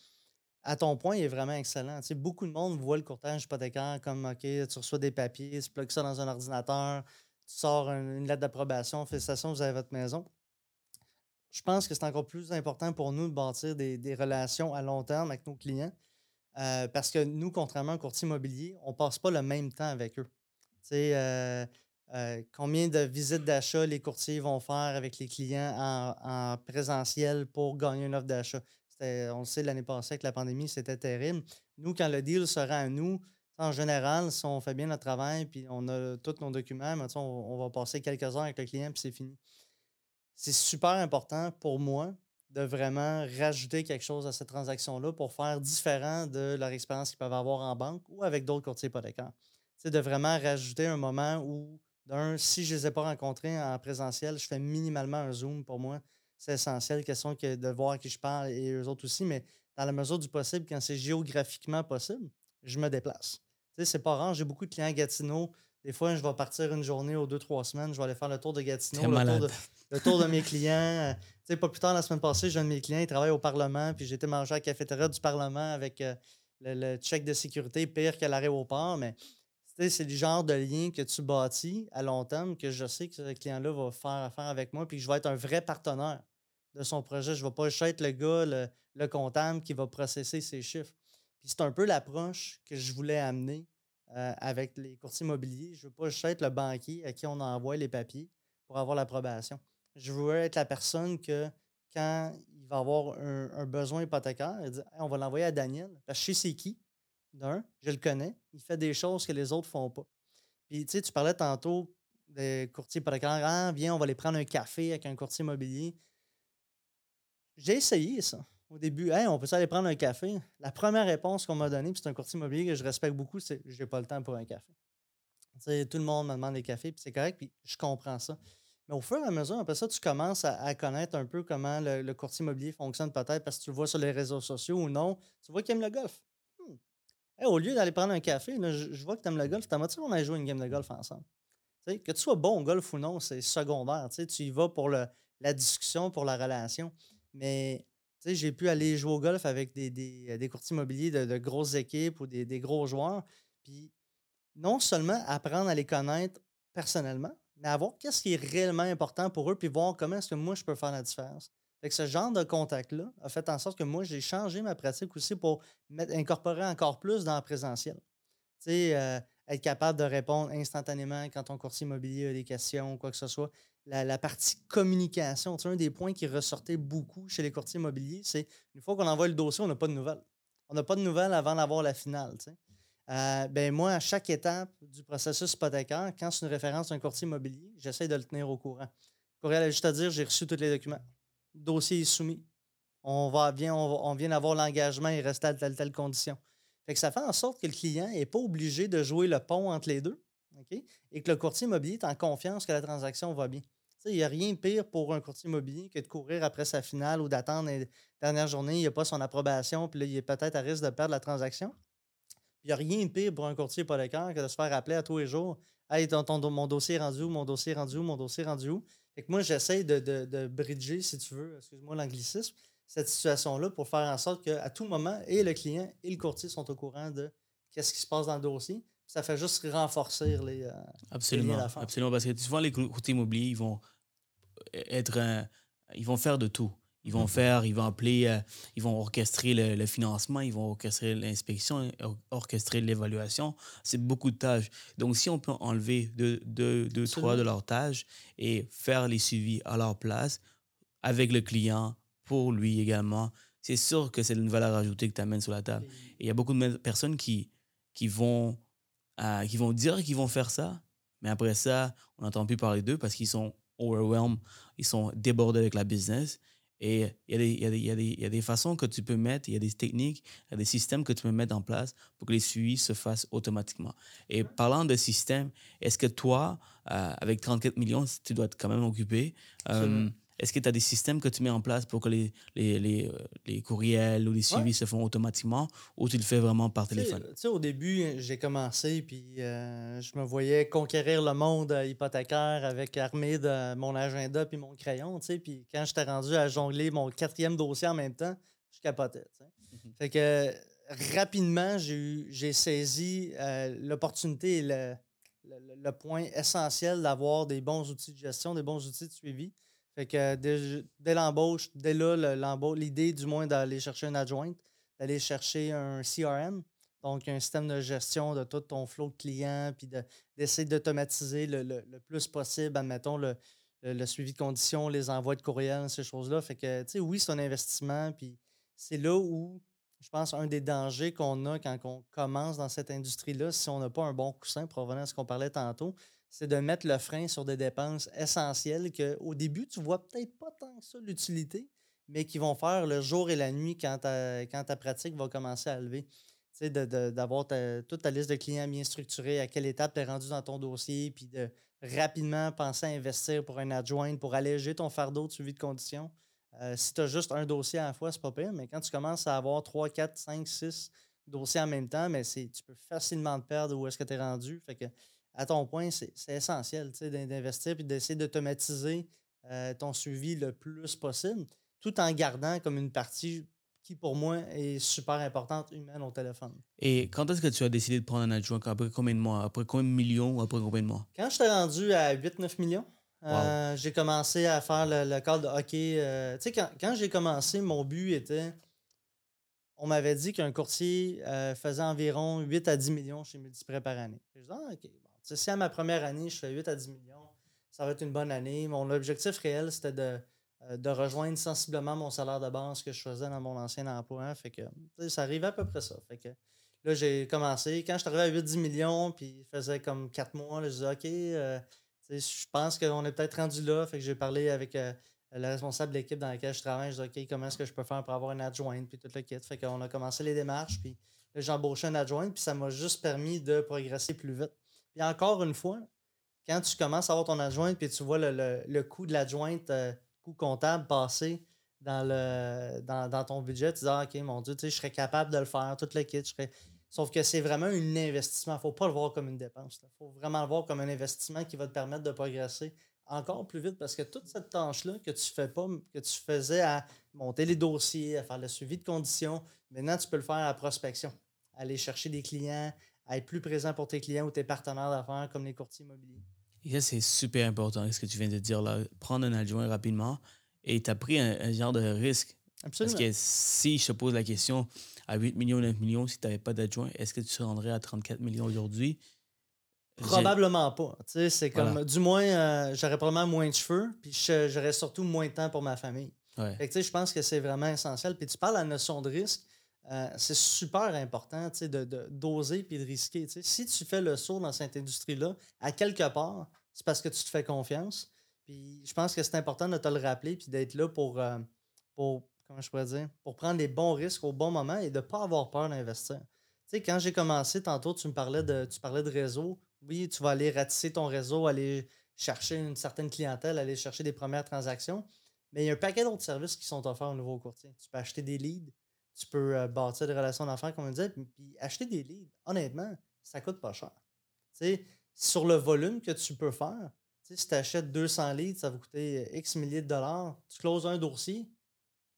S1: à ton point, il est vraiment excellent. Beaucoup de monde voit le courtage hypothécaire comme, OK, tu reçois des papiers, tu plugues ça dans un ordinateur, tu sors un- une lettre d'approbation, félicitations, vous avez votre maison. Je pense que c'est encore plus important pour nous de bâtir des relations à long terme avec nos clients. Euh, parce que nous, contrairement au courtier immobilier, on ne passe pas le même temps avec eux. Euh, euh, combien de visites d'achat les courtiers vont faire avec les clients en, en présentiel pour gagner une offre d'achat? on le sait, l'année passée avec la pandémie, c'était terrible. Nous, quand le deal sera à nous, en général, si on fait bien notre travail puis on a tous nos documents, on, on, va passer quelques heures avec le client puis c'est fini. C'est super important pour moi de vraiment rajouter quelque chose à cette transaction-là pour faire différent de leur expérience qu'ils peuvent avoir en banque ou avec d'autres courtiers hypothécaires. C'est de vraiment rajouter un moment où, d'un, si je ne les ai pas rencontrés en présentiel, je fais minimalement un Zoom pour moi. C'est essentiel, question que de voir qui je parle et eux autres aussi, mais dans la mesure du possible, quand c'est géographiquement possible, je me déplace. C'est pas rare, j'ai beaucoup de clients à. Des fois, je vais partir une journée ou deux, trois semaines, je vais aller faire le tour de Gatineau, le tour de, le tour de, mes clients. Tu sais, pas plus tard, la semaine passée, j'ai un de mes clients, il travaille au Parlement, puis j'étais manger à la cafétéria du Parlement avec euh, le, le, check de sécurité pire qu'à l'aéroport, mais c'est le genre de lien que tu bâtis à long terme que je sais que ce client-là va faire affaire avec moi, puis je vais être un vrai partenaire de son projet. Je ne vais pas être le gars, le, comptable qui va processer ses chiffres. Puis c'est un peu l'approche que je voulais amener euh, avec les courtiers immobiliers. Je ne veux pas être le banquier à qui on envoie les papiers pour avoir l'approbation. Je veux être la personne que quand il va avoir un, besoin hypothécaire, il dit on va l'envoyer à Daniel, parce que je sais c'est qui, d'un, je le connais, il fait des choses que les autres ne font pas. Puis tu sais, tu parlais tantôt des courtiers hypothécaires, ah, viens, on va aller prendre un café avec un courtier immobilier. J'ai essayé ça. Au début, on peut aller prendre un café. La première réponse qu'on m'a donnée, puis c'est un courtier immobilier que je respecte beaucoup, c'est j'ai pas le temps pour un café. tout le monde me demande des cafés, puis c'est correct, puis je comprends ça. Mais au fur et à mesure, après ça, tu commences à, connaître un peu comment le, courtier immobilier fonctionne peut-être parce que tu le vois sur les réseaux sociaux ou non. Tu vois qu'il aime le golf. Hmm. au lieu d'aller prendre un café, je, vois que tu aimes le golf. T'as moitié on a joué une game de golf ensemble? que tu sois bon au golf ou non, c'est secondaire. Tu y vas pour la discussion, pour la relation. Mais j'ai pu aller jouer au golf avec des, des, courtiers immobiliers de, grosses équipes ou des, des, gros joueurs. Puis non seulement apprendre à les connaître personnellement, mais avoir qu'est-ce qui est réellement important pour eux, puis voir comment est-ce que moi je peux faire la différence. Fait que ce genre de contact-là a fait en sorte que moi, j'ai changé ma pratique aussi pour incorporer encore plus dans le présentiel. Tu sais, euh, être capable de répondre instantanément quand ton courtier immobilier a des questions ou quoi que ce soit la, partie communication. Tu un des points qui ressortait beaucoup chez les courtiers immobiliers, c'est une fois qu'on envoie le dossier, on n'a pas de nouvelles. On n'a pas de nouvelles avant d'avoir la finale. Euh, ben moi, à chaque étape du processus hypothécaire, quand c'est une référence d'un courtier immobilier, j'essaie de le tenir au courant. Courriel juste à dire j'ai reçu tous les documents. Le dossier est soumis. On, va, vient, on, vient d'avoir l'engagement, il reste à telle, telle condition. Ça fait en sorte que le client n'est pas obligé de jouer le pont entre les deux et que le courtier immobilier est en confiance que la transaction va bien. Il n'y a rien de pire pour un courtier immobilier que de courir après sa finale ou d'attendre la dernière journée, il n'y a pas son approbation, puis là, il est peut-être à risque de perdre la transaction. Il n'y a rien de pire pour un courtier hypothécaire que de se faire appeler à tous les jours Hey, mon dossier est rendu où, mon dossier est rendu où, mon dossier est rendu où. Moi, j'essaie de, bridger, si tu veux, excuse-moi l'anglicisme, cette situation-là pour faire en sorte qu'à tout moment, et le client et le courtier sont au courant de qu'est-ce qui se passe dans le dossier ça fait juste renforcer les. Euh,
S3: absolument. absolument. Parce que souvent, les courtiers immobiliers, ils vont être. ils vont faire de tout. Ils vont faire, ils vont appeler, euh, ils vont orchestrer le, financement, ils vont orchestrer l'inspection, orchestrer l'évaluation. C'est beaucoup de tâches. Donc, si on peut enlever deux, deux, deux trois de leurs tâches et faire les suivis à leur place avec le client, pour lui également, c'est sûr que c'est une valeur ajoutée que tu amènes sur la table. Et il y a beaucoup de personnes qui, qui vont qui vont dire qu'ils vont faire ça, mais après ça, on n'entend plus parler d'eux parce qu'ils sont overwhelmed, ils sont débordés avec la business. Et il y, a des façons que tu peux mettre, il y a des techniques, il y a des systèmes que tu peux mettre en place pour que les suivis se fassent automatiquement. Et parlant de système, est-ce que toi, euh, avec 34 millions, tu dois quand même occuper, est-ce que tu as des systèmes que tu mets en place pour que les, les, les, euh, les courriels ou les suivis se font automatiquement ou tu le fais vraiment par téléphone?
S1: Tu sais, au début, j'ai commencé puis euh, je me voyais conquérir le monde euh, hypothécaire avec armé de mon agenda puis mon crayon. Puis quand j'étais rendu à jongler mon quatrième dossier en même temps, je capotais. Mhm. Fait que rapidement, j'ai saisi l'opportunité et le, le, le, point essentiel d'avoir des bons outils de gestion, des bons outils de suivi. Fait que dès, l'embauche, dès là, l'idée du moins d'aller chercher une adjointe, d'aller chercher un CRM, donc un système de gestion de tout ton flot de clients, puis d'essayer d'automatiser le, plus possible, admettons, le, le, suivi de conditions, les envois de courriel, ces choses-là. Fait que, tu sais, oui, c'est un investissement, puis c'est là où je pense un des dangers qu'on a quand on commence dans cette industrie-là, si on n'a pas un bon coussin, revenir à ce qu'on parlait tantôt, c'est de mettre le frein sur des dépenses essentielles qu'au début, tu vois peut-être pas tant que ça l'utilité, mais qui vont faire le jour et la nuit quand ta, quand ta pratique va commencer à lever. Tu sais, d'avoir toute ta liste de clients bien structurée, à quelle étape tu es rendu dans ton dossier, puis de rapidement penser à investir pour un adjoint, pour alléger ton fardeau de suivi de conditions. Euh, si tu as juste un dossier à la fois, c'est pas pire, mais quand tu commences à avoir 3, 4, 5, 6 dossiers en même temps, mais tu peux facilement te perdre où est-ce que tu es rendu. Fait que, à ton point, c'est essentiel d'investir et d'essayer d'automatiser euh, ton suivi le plus possible, tout en gardant comme une partie qui, pour moi, est super importante, humaine au téléphone.
S3: Et quand est-ce que tu as décidé de prendre un adjoint? Après combien de mois? Après combien de millions ou après combien de mois?
S1: Quand je t'ai rendu à 8-9 millions, euh, j'ai commencé à faire le, le de hockey. Euh, tu sais, quand, j'ai commencé, mon but était. On m'avait dit qu'un courtier euh, faisait environ 8 à 10 millions chez Multiprès par année. Je dit, ah, OK. Si à ma première année, je fais 8 à 10 millions, ça va être une bonne année. Mon objectif réel, c'était de, de rejoindre sensiblement mon salaire de base que je faisais dans mon ancien emploi. Fait que ça arrivait à peu près ça. Fait que là, j'ai commencé. Quand je suis arrivé à 8-10 millions, puis il faisait comme 4 mois, je disais, OK je pense qu'on est peut-être rendu là. Fait que j'ai parlé avec euh, le responsable de l'équipe dans laquelle je travaille. Je dis OK, comment est-ce que je peux faire pour avoir une adjointe, puis tout le kit. Fait qu'on a commencé les démarches, puis j'ai embauché une adjointe, puis ça m'a juste permis de progresser plus vite. Puis encore une fois, quand tu commences à avoir ton adjointe, puis tu vois le, coût de l'adjointe, euh, coût comptable passer dans, le, dans, ton budget, tu dis ah, OK, mon Dieu, je serais capable de le faire, tout le kit. Serais, Sauf que c'est vraiment un investissement. Il ne faut pas le voir comme une dépense. Il faut vraiment le voir comme un investissement qui va te permettre de progresser encore plus vite parce que toute cette tâche-là que tu fais pas, que tu faisais à monter les dossiers, à faire le suivi de conditions, maintenant tu peux le faire à la prospection. Aller chercher des clients, à être plus présent pour tes clients ou tes partenaires d'affaires comme les courtiers immobiliers?
S3: Et ça, c'est super important ce que tu viens de dire là. Prendre un adjoint rapidement et tu as pris un, genre de risque. Absolument. Parce que si je te pose la question, à 8 millions, 9 millions, si tu n'avais pas d'adjoint, est-ce que tu te rendrais à 34 millions aujourd'hui?
S1: Probablement pas. C'est comme, du moins, euh, j'aurais probablement moins de cheveux, puis j'aurais surtout moins de temps pour ma famille. je pense que c'est vraiment essentiel. Puis tu parles de la notion de risque, euh, c'est super important de, d'oser puis de risquer. Si tu fais le saut dans cette industrie-là, à quelque part, c'est parce que tu te fais confiance. Puis je pense que c'est important de te le rappeler puis d'être là pour, euh, pour comment je pourrais dire, pour prendre les bons risques au bon moment et de ne pas avoir peur d'investir. Quand j'ai commencé, tantôt, tu me parlais de, tu parlais de réseau. Oui, tu vas aller ratisser ton réseau, aller chercher une certaine clientèle, aller chercher des premières transactions. Mais il y a un paquet d'autres services qui sont offerts au nouveau courtier. Tu peux acheter des leads, tu peux euh, bâtir des relations d'affaires, comme on disait, puis acheter des leads, honnêtement, ça coûte pas cher. Sur le volume que tu peux faire, si tu achètes 200 leads, ça va coûter X milliers de dollars. Tu closes un dossier,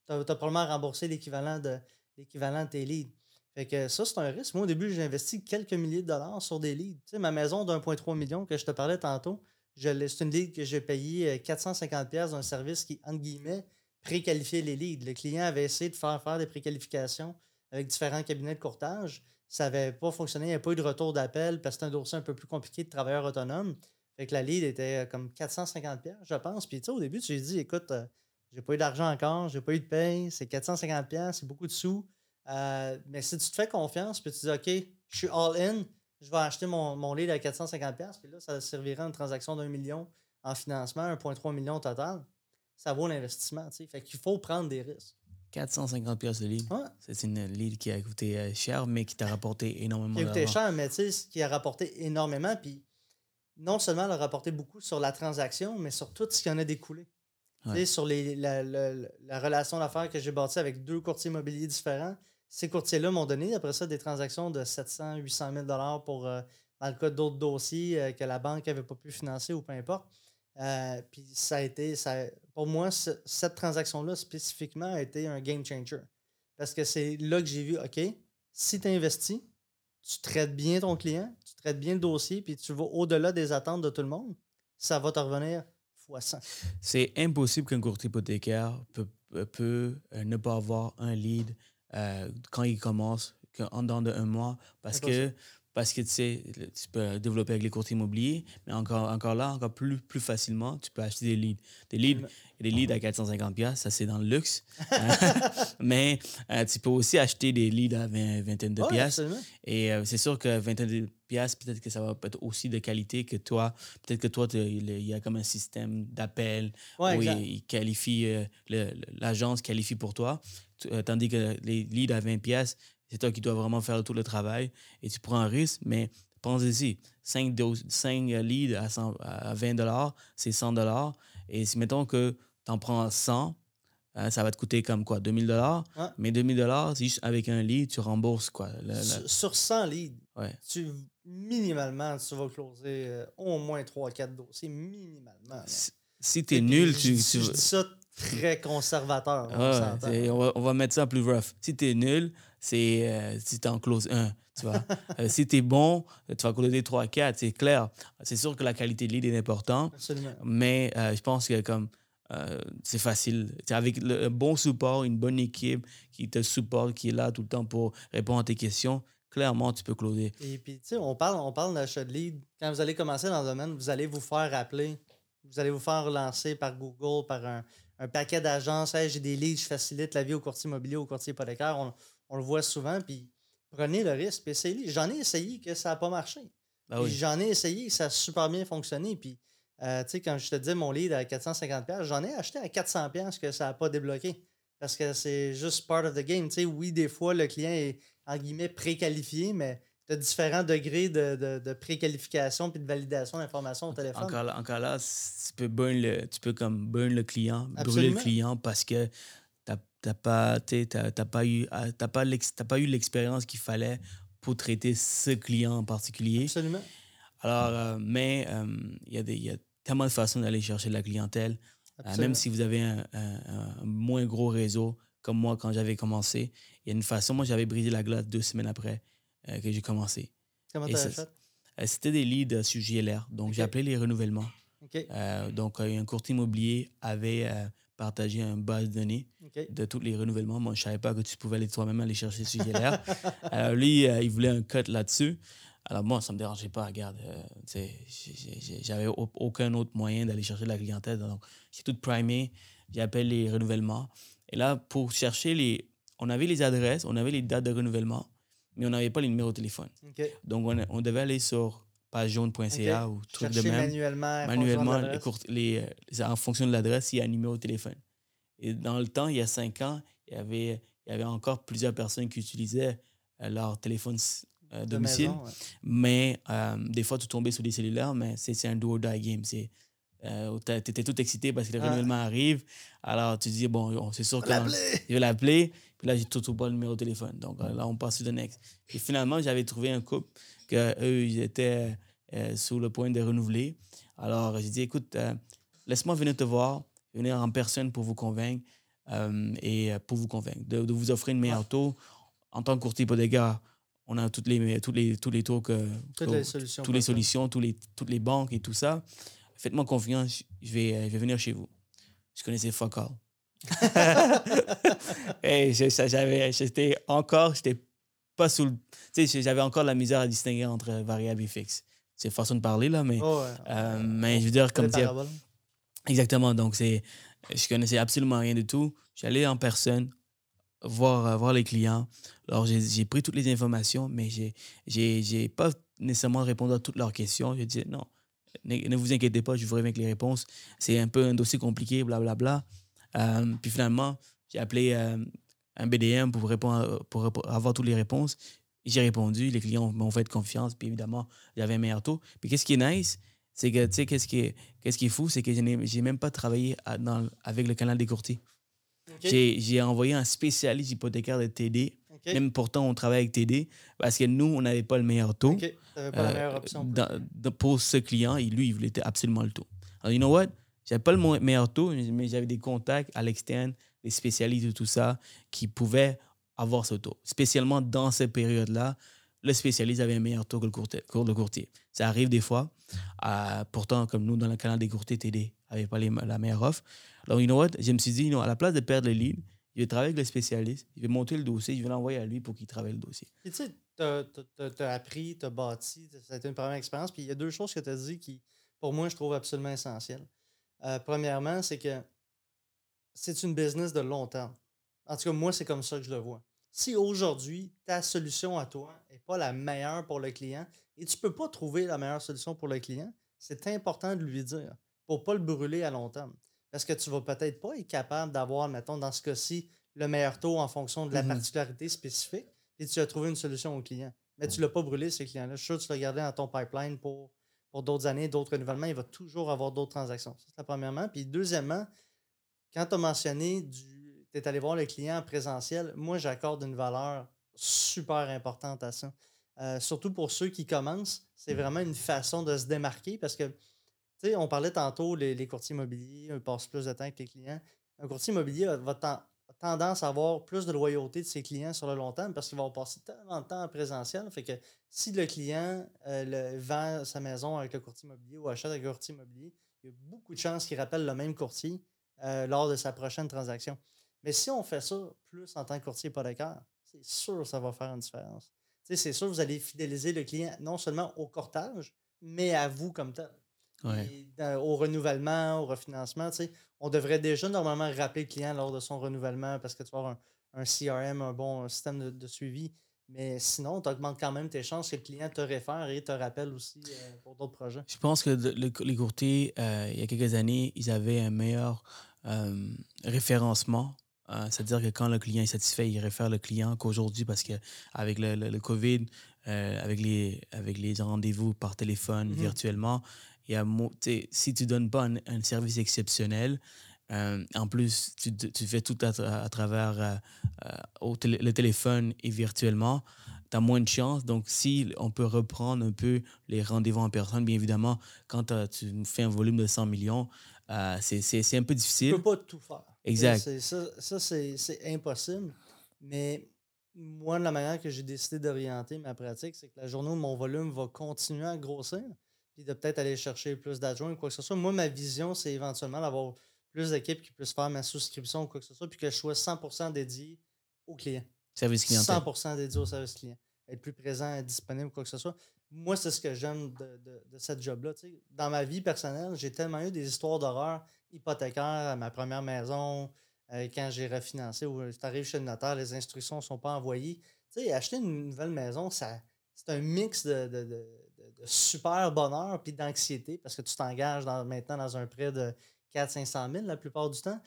S1: tu as, probablement remboursé l'équivalent de, de tes leads. Fait que ça, c'est un risque. Moi, au début, j'ai investi quelques milliers de dollars sur des leads. Ma maison d'1,3 million que je te parlais tantôt, c'est une lead que j'ai payé 450$ euh, d'un service qui, entre guillemets, préqualifiait les leads. Le client avait essayé de faire faire des préqualifications avec différents cabinets de courtage. Ça n'avait pas fonctionné, il n'y avait pas eu de retour d'appel parce que c'est un dossier un peu plus compliqué de travailleurs autonomes. Fait que la lead était euh, comme 450$, je pense. Puis tu sais, au début, tu lui dit, écoute, euh, j'ai pas eu d'argent encore, j'ai pas eu de paye, c'est 450$, c'est beaucoup de sous. Euh, mais si tu te fais confiance, puis tu dis, OK, je suis all-in, je vais acheter mon, mon lead à 450$, puis là, ça servira une transaction d'un million en financement, 1,3 million total. Ça vaut l'investissement, tu sais. Fait qu'il faut prendre des risques.
S3: 450 pièces de lead. C'est une lead qui a coûté euh, cher, mais qui t'a rapporté énormément.
S1: Qui a coûté cher, mais tu sais, qui a rapporté énormément. Puis non seulement elle a rapporté beaucoup sur la transaction, mais sur tout ce qui en a découlé. Sur les, la, la, relation d'affaires que j'ai bâtie avec deux courtiers immobiliers différents, ces courtiers-là m'ont donné, après ça, des transactions de 700 800 000 pour, euh, dans le cas d'autres dossiers euh, que la banque n'avait pas pu financer ou peu importe. Euh, puis ça a été, ça, pour moi, cette transaction-là spécifiquement a été un game changer. Parce que c'est là que j'ai vu, OK, si tu investis, tu traites bien ton client, tu traites bien le dossier, puis tu vas au-delà des attentes de tout le monde, ça va te revenir
S3: c'est impossible qu'un courtier hypothécaire peut, peut, euh, ne pas avoir un lead euh, quand il commence, en dedans de un mois, parce que parce que tu sais, tu peux développer avec les courtiers immobiliers, mais encore, encore là, encore plus, plus facilement, tu peux acheter des leads. Des leads, des leads à 450$, piastres, ça c'est dans le luxe. mais euh, tu peux aussi acheter des leads à 20, 22
S1: Ouais,
S3: piastres.
S1: absolument.
S3: Et euh, c'est sûr que 22 piastres, peut-être que ça va être aussi de qualité que toi. Peut-être que toi, il y a comme un système d'appel
S1: Ouais,
S3: où il, il qualifie, euh, l'agence qualifie pour toi. Tandis que les leads à 20 piastres, c'est toi qui dois vraiment faire tout le travail et tu prends un risque, mais pense-y, 5, 5 leads à, 100 à 20 dollars, c'est 100 dollars. Et si mettons que tu en prends 100, hein, ça va te coûter comme quoi, 2000 dollars? Mais 2000 dollars, c'est juste avec un lead, tu rembourses quoi. le- le-
S1: Sur, sur 100 leads,
S3: ouais.
S1: tu, minimalement, tu vas closer euh, au moins 3-4 dossiers, minimalement.
S3: Si- Si tu es
S1: Puis
S3: nul, tu,
S1: Je dis ça très conservateur. on
S3: va, on va mettre ça plus rough. Si tu es nul, c'est euh, si tu en close 1. Tu vois. Euh, si tu es bon, tu vas closer 3, 4. C'est clair. C'est sûr que la qualité de lead est importante,
S1: Absolument.
S3: mais euh, je pense que comme euh, c'est facile. Avec le, un bon support, une bonne équipe qui te supporte, qui est là tout le temps pour répondre à tes questions, clairement, tu peux closer.
S1: Et puis, tu sais, on parle, on parle d'achat de lead. Quand vous allez commencer dans le domaine, vous allez vous faire appeler. Vous allez vous faire relancer par Google, par un, un paquet d'agences. Hey, j'ai des leads, je facilite la vie au courtier immobilier, au courtier hypothécaire. On, on le voit souvent. Puis prenez le risque. Puis essayez. J'en ai essayé que ça n'a pas marché.
S3: Ah oui.
S1: J'en ai essayé, ça a super bien fonctionné. Puis, euh, tu sais, quand je te dis mon lead à 450$, j'en ai acheté à 400$ que ça n'a pas débloqué. Parce que c'est juste part of the game. Tu sais, oui, des fois, le client est, en guillemets, préqualifié, mais tu as différents degrés de, de, de préqualification puis de validation d'informations au téléphone.
S3: Encore là, encore là, tu peux burn le, tu peux comme burn le client, brûler
S1: Absolument.
S3: le client parce que t'as t'as pas, t'as- t'as pas eu, ah, t'as pas, l'ex- t'as pas eu l'expérience qu'il fallait pour traiter ce client en particulier.
S1: Absolument.
S3: Alors, euh, mais euh, il y, a des- il y a tellement de façons d'aller chercher de la clientèle. Euh, même si vous avez un, un- un moins gros réseau, comme moi quand j'avais commencé, il y a une façon. Moi, j'avais brisé la glace deux semaines après euh, que j'ai commencé.
S1: Comment
S3: et
S1: tu as
S3: ça-
S1: fait?
S3: Euh, C'était des leads euh, sur JLR. Donc, j'ai
S1: Ok.
S3: appelé les renouvellements. Euh, donc, euh, un courtier immobilier avait partagé un base de données de tous les renouvellements. Moi, je ne savais pas que tu pouvais aller toi-même aller chercher sur GLR. Alors, lui, euh, il voulait un cut là-dessus. Alors, moi, ça ne me dérangeait pas. Regarde, euh, j'avais au- aucun autre moyen d'aller chercher de la clientèle. Donc, j'ai tout primé. J'appelle les renouvellements. Et là, pour chercher les. On avait les adresses, on avait les dates de renouvellement, mais on n'avait pas les numéros de téléphone. Donc, on, on devait aller sur pagejaune.ca ou truc de même
S1: manuellement.
S3: manuellement les court- les, les- en fonction de l'adresse, il y a un numéro de téléphone. Et dans le temps, il y a cinq ans, il y avait, il y avait encore plusieurs personnes qui utilisaient euh, leur téléphone euh,
S1: De
S3: domicile.
S1: maison, ouais.
S3: Mais euh, des fois, tu tombais sur des cellulaires, mais c'est c'est un do or die game. C'est, euh, tu étais tout excité parce que le
S1: Ouais.
S3: renouvellement arrive. Alors, tu dis, bon, on- c'est sûr que je vais l'appeler. Puis là, j'ai tout trouve pas le numéro de téléphone. Donc euh, là, on passe sur le next. Et finalement, j'avais trouvé un couple que eux, ils étaient euh, sur le point de renouveler. Alors, j'ai dit, écoute, euh, laisse-moi venir te voir, venir en personne pour vous convaincre euh, et pour vous convaincre, de, de vous offrir une meilleure taux. En tant que courtier hypothécaire, on a toutes les, toutes les, tous les taux que,
S1: Toutes
S3: que-
S1: les solutions.
S3: toutes les solutions, tous les, toutes les banques et tout ça. Faites-moi confiance, je vais, euh, je vais venir chez vous. Je connaissais fuck all. Et j'avais, j'étais encore, j'étais pas sous le. Tu sais, j'avais encore la misère à distinguer entre variable et fixe. C'est façon de parler, là, mais.
S1: Oh, ouais.
S3: euh, mais je veux dire, comme dire. Exactement. Donc, c'est, je connaissais absolument rien du tout. J'allais en personne voir, euh, voir les clients. Alors, j'ai, j'ai pris toutes les informations, mais j'ai, j'ai, j'ai pas nécessairement répondu à toutes leurs questions. Je disais, non, ne, ne vous inquiétez pas, je vous reviens avec les réponses. C'est un peu un dossier compliqué, blablabla. Euh, puis finalement, j'ai appelé euh, un BDM pour, répondre, pour avoir toutes les réponses. J'ai répondu, les clients m'ont fait confiance, puis évidemment, j'avais un meilleur taux. Puis qu'est-ce qui est nice, c'est que, tu sais, qu'est-ce qui est, qu'est-ce qui est fou, c'est que je n'ai même pas travaillé à- dans, avec le canal des courtiers. J'ai envoyé un spécialiste hypothécaire de TD. Même pourtant, on travaille avec TD parce que nous, on n'avait pas le meilleur taux.
S1: Pas la
S3: Euh,
S1: meilleure option. pour
S3: dans- dans- pour ce client, et lui, il voulait absolument le taux. Alors, you know what? J'avais pas le meilleur taux, mais j'avais des contacts à l'externe, des spécialistes de tout ça, qui pouvaient avoir ce taux. Spécialement dans cette période-là, le spécialiste avait un meilleur taux que le courtier. que le courtier. Ça arrive des fois. Euh, pourtant, comme nous, dans le canal des courtiers, TD n'avait pas les- la meilleure offre. Alors, you know what? Je me suis dit, you know, à la place de perdre le lead il veut travailler avec le spécialiste, il veut monter le dossier, il veut l'envoyer à lui pour qu'il travaille le dossier.
S1: Puis tu sais, t'as as, appris, t'as bâti, ça a été une première expérience. Puis il y a deux choses que tu as dit qui, pour moi, je trouve absolument essentielles. Euh, premièrement, c'est que c'est une business de long terme. En tout cas, moi, c'est comme ça que je le vois. Si aujourd'hui, ta solution à toi n'est pas la meilleure pour le client et tu ne peux pas trouver la meilleure solution pour le client, c'est important de lui dire pour ne pas le brûler à long terme. Parce que tu ne vas peut-être pas être capable d'avoir, mettons, dans ce cas-ci, le meilleur taux en fonction de la mm-hmm. particularité spécifique et tu as trouvé une solution au client. Mais tu ne l'as pas brûlé, ce client-là. Je suis sûr que tu l'as gardé dans ton pipeline pour, pour d'autres années, d'autres renouvellements. Il va toujours avoir d'autres transactions. Ça, c'est la premièrement. Puis deuxièmement, quand tu as mentionné du. Tu es allé voir le client en présentiel, moi, j'accorde une valeur super importante à ça. Euh, surtout pour ceux qui commencent, c'est vraiment une façon de se démarquer parce que, on parlait tantôt, les, courtiers immobiliers passent plus de temps avec les clients. Un courtier immobilier va, tendance à avoir plus de loyauté de ses clients sur le long terme parce qu'il va passer tellement de temps en présentiel. Fait si le client euh, vend sa maison avec le courtier immobilier ou achète avec le courtier immobilier, il y a beaucoup de chances qu'il rappelle le même courtier euh, lors de sa prochaine transaction. Mais si on fait ça plus en tant que courtier hypothécaire, c'est sûr que ça va faire une différence. C'est sûr que vous allez fidéliser le client non seulement au courtage, mais à vous comme tel. Au renouvellement, au refinancement, on devrait déjà normalement rappeler le client lors de son renouvellement parce que tu vas avoir un, CRM, un bon système de, suivi. Mais sinon, tu augmentes quand même tes chances que le client te réfère et te rappelle aussi euh, pour d'autres projets.
S3: Je pense que les courtiers, euh, il y a quelques années, ils avaient un meilleur euh, référencement. Euh, c'est-à-dire que quand le client est satisfait, il réfère le client qu'aujourd'hui, parce qu'avec le, le, COVID, euh, avec les, avec les rendez-vous par téléphone, mm-hmm. virtuellement, y a, si tu ne donnes pas un, service exceptionnel, en plus, tu, tu, fais tout à, travers le téléphone et virtuellement, tu as moins de chance. Donc, si on peut reprendre un peu les rendez-vous en personne, bien évidemment, quand tu fais un volume de 100 millions, euh, c'est un peu difficile. Tu
S1: peux pas tout faire.
S3: Exact.
S1: Ça, c'est impossible. Mais moi, la manière que j'ai décidé d'orienter ma pratique, c'est que la journée où mon volume va continuer à grossir, puis de peut-être aller chercher plus d'adjoints ou quoi que ce soit. Moi, ma vision, c'est éventuellement d'avoir plus d'équipes qui puissent faire ma souscription ou quoi que ce soit, puis que je sois 100% dédié au client.
S3: Service client.
S1: 100% dédié au service client. Être plus présent, être disponible, quoi que ce soit moi, c'est ce que j'aime de, de, cette job-là. Dans ma vie personnelle, j'ai tellement eu des histoires d'horreur hypothécaires à ma première maison, euh, quand j'ai refinancé ou tu arrives chez le notaire, les instructions ne sont pas envoyées. sais, acheter une nouvelle maison, ça, c'est un mix de, de, super bonheur puis d'anxiété parce que tu t'engages maintenant dans un prêt de 400-500 000 la plupart du temps.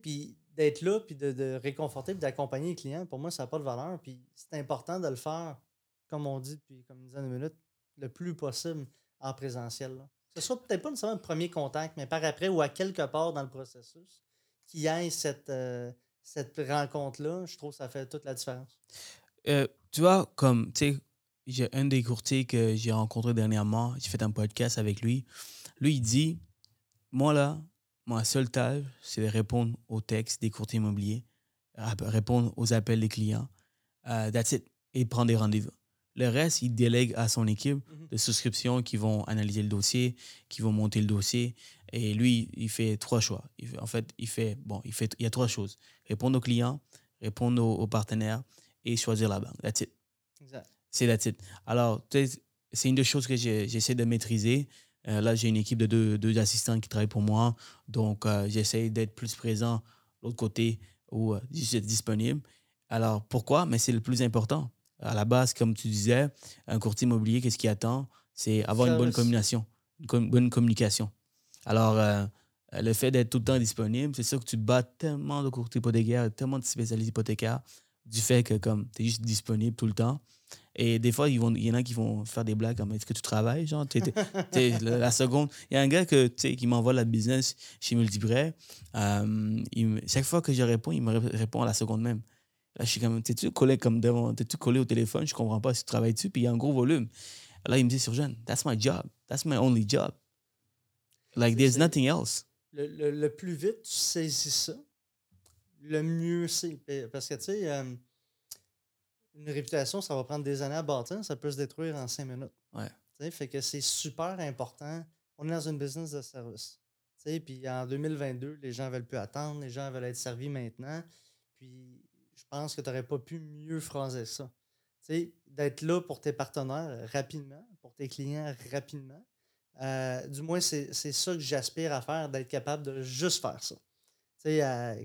S1: Puis d'être là, puis de, réconforter, puis d'accompagner les clients, pour moi, ça n'a pas de valeur. Puis c'est important de le faire comme on dit depuis comme une dizaine de minutes, le plus possible en présentiel. Là. Ce soit peut-être pas nécessairement un premier contact, mais par après ou à quelque part dans le processus, qu'il y ait cette, euh, cette rencontre-là, je trouve que ça fait toute la différence.
S3: Euh, tu vois, comme, tu sais, j'ai un des courtiers que j'ai rencontré dernièrement, j'ai fait un podcast avec lui. Lui, il dit Moi, là, ma seule tâche, c'est de répondre aux textes des courtiers immobiliers, répondre aux appels des clients. Uh, that's it. Et prendre des rendez-vous. Le reste, il délègue à son équipe mhm. de souscription qui vont analyser le dossier, qui vont monter le dossier. Et lui, il fait trois choix. en fait, il fait, bon, il fait, il y a trois choses. Répondre aux clients, répondre aux, partenaires et choisir la banque. That's it. C'est that's it. Alors, c'est une des choses que j'essaie de maîtriser. Euh, là, j'ai une équipe de deux, deux, assistants qui travaillent pour moi. Donc, euh, j'essaie d'être plus présent de l'autre côté où euh, je suis disponible. Alors, pourquoi? Mais c'est le plus important à la base, comme tu disais, un courtier immobilier, qu'est-ce qu'il attend? C'est avoir une bonne communication. Une bonne communication. Alors, euh, le fait d'être tout le temps disponible, c'est sûr que tu bats tellement de courtiers hypothécaires, tellement de spécialistes hypothécaires, du fait que comme tu es juste disponible tout le temps. Et des fois, il y en a qui vont faire des blagues comme Est-ce que tu travailles genre, La seconde. Il y a un gars que, qui m'envoie la business chez Multiprêt. Euh, chaque fois que je réponds, il me répond à la seconde même. Là, je suis comme, t'es-tu collé comme devant, t'es-tu collé au téléphone, je comprends pas si tu travailles dessus, puis il y a un gros volume. Là, il me dit, sur jeune, that's my job. That's my only job. Like, there's nothing else.
S1: Le, le, le, plus vite tu saisis ça, le mieux c'est. Parce que, tu sais, euh, une réputation, ça va prendre des années à bâtir, ça peut se détruire en cinq minutes.
S3: Ouais.
S1: Fait que c'est super important. On est dans une business de service. Puis en 2022, les gens veulent plus attendre, les gens veulent être servis maintenant. Puis je pense que tu n'aurais pas pu mieux phraser ça. D'être là pour tes partenaires rapidement, pour tes clients rapidement. Euh, du moins, c'est ça que j'aspire à faire, d'être capable de juste faire ça. Euh,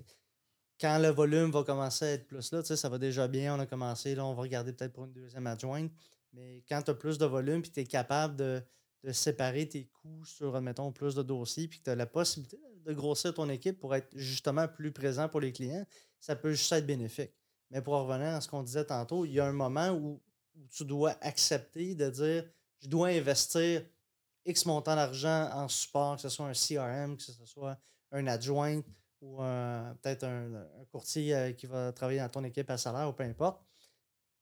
S1: quand le volume va commencer à être plus là, ça va déjà bien, on a commencé, là, on va regarder peut-être pour une deuxième adjointe. Mais quand tu as plus de volume, puis tu es capable de, de, séparer tes coûts sur, mettons, plus de dossiers, puis que tu as la possibilité de grossir ton équipe pour être justement plus présent pour les clients, ça peut juste être bénéfique. Mais pour revenir à ce qu'on disait tantôt, il y a un moment où, tu dois accepter de dire je dois investir X montant d'argent en support, que ce soit un CRM, que ce soit un adjoint ou peut-être un, courtier euh, qui va travailler dans ton équipe à salaire ou peu importe.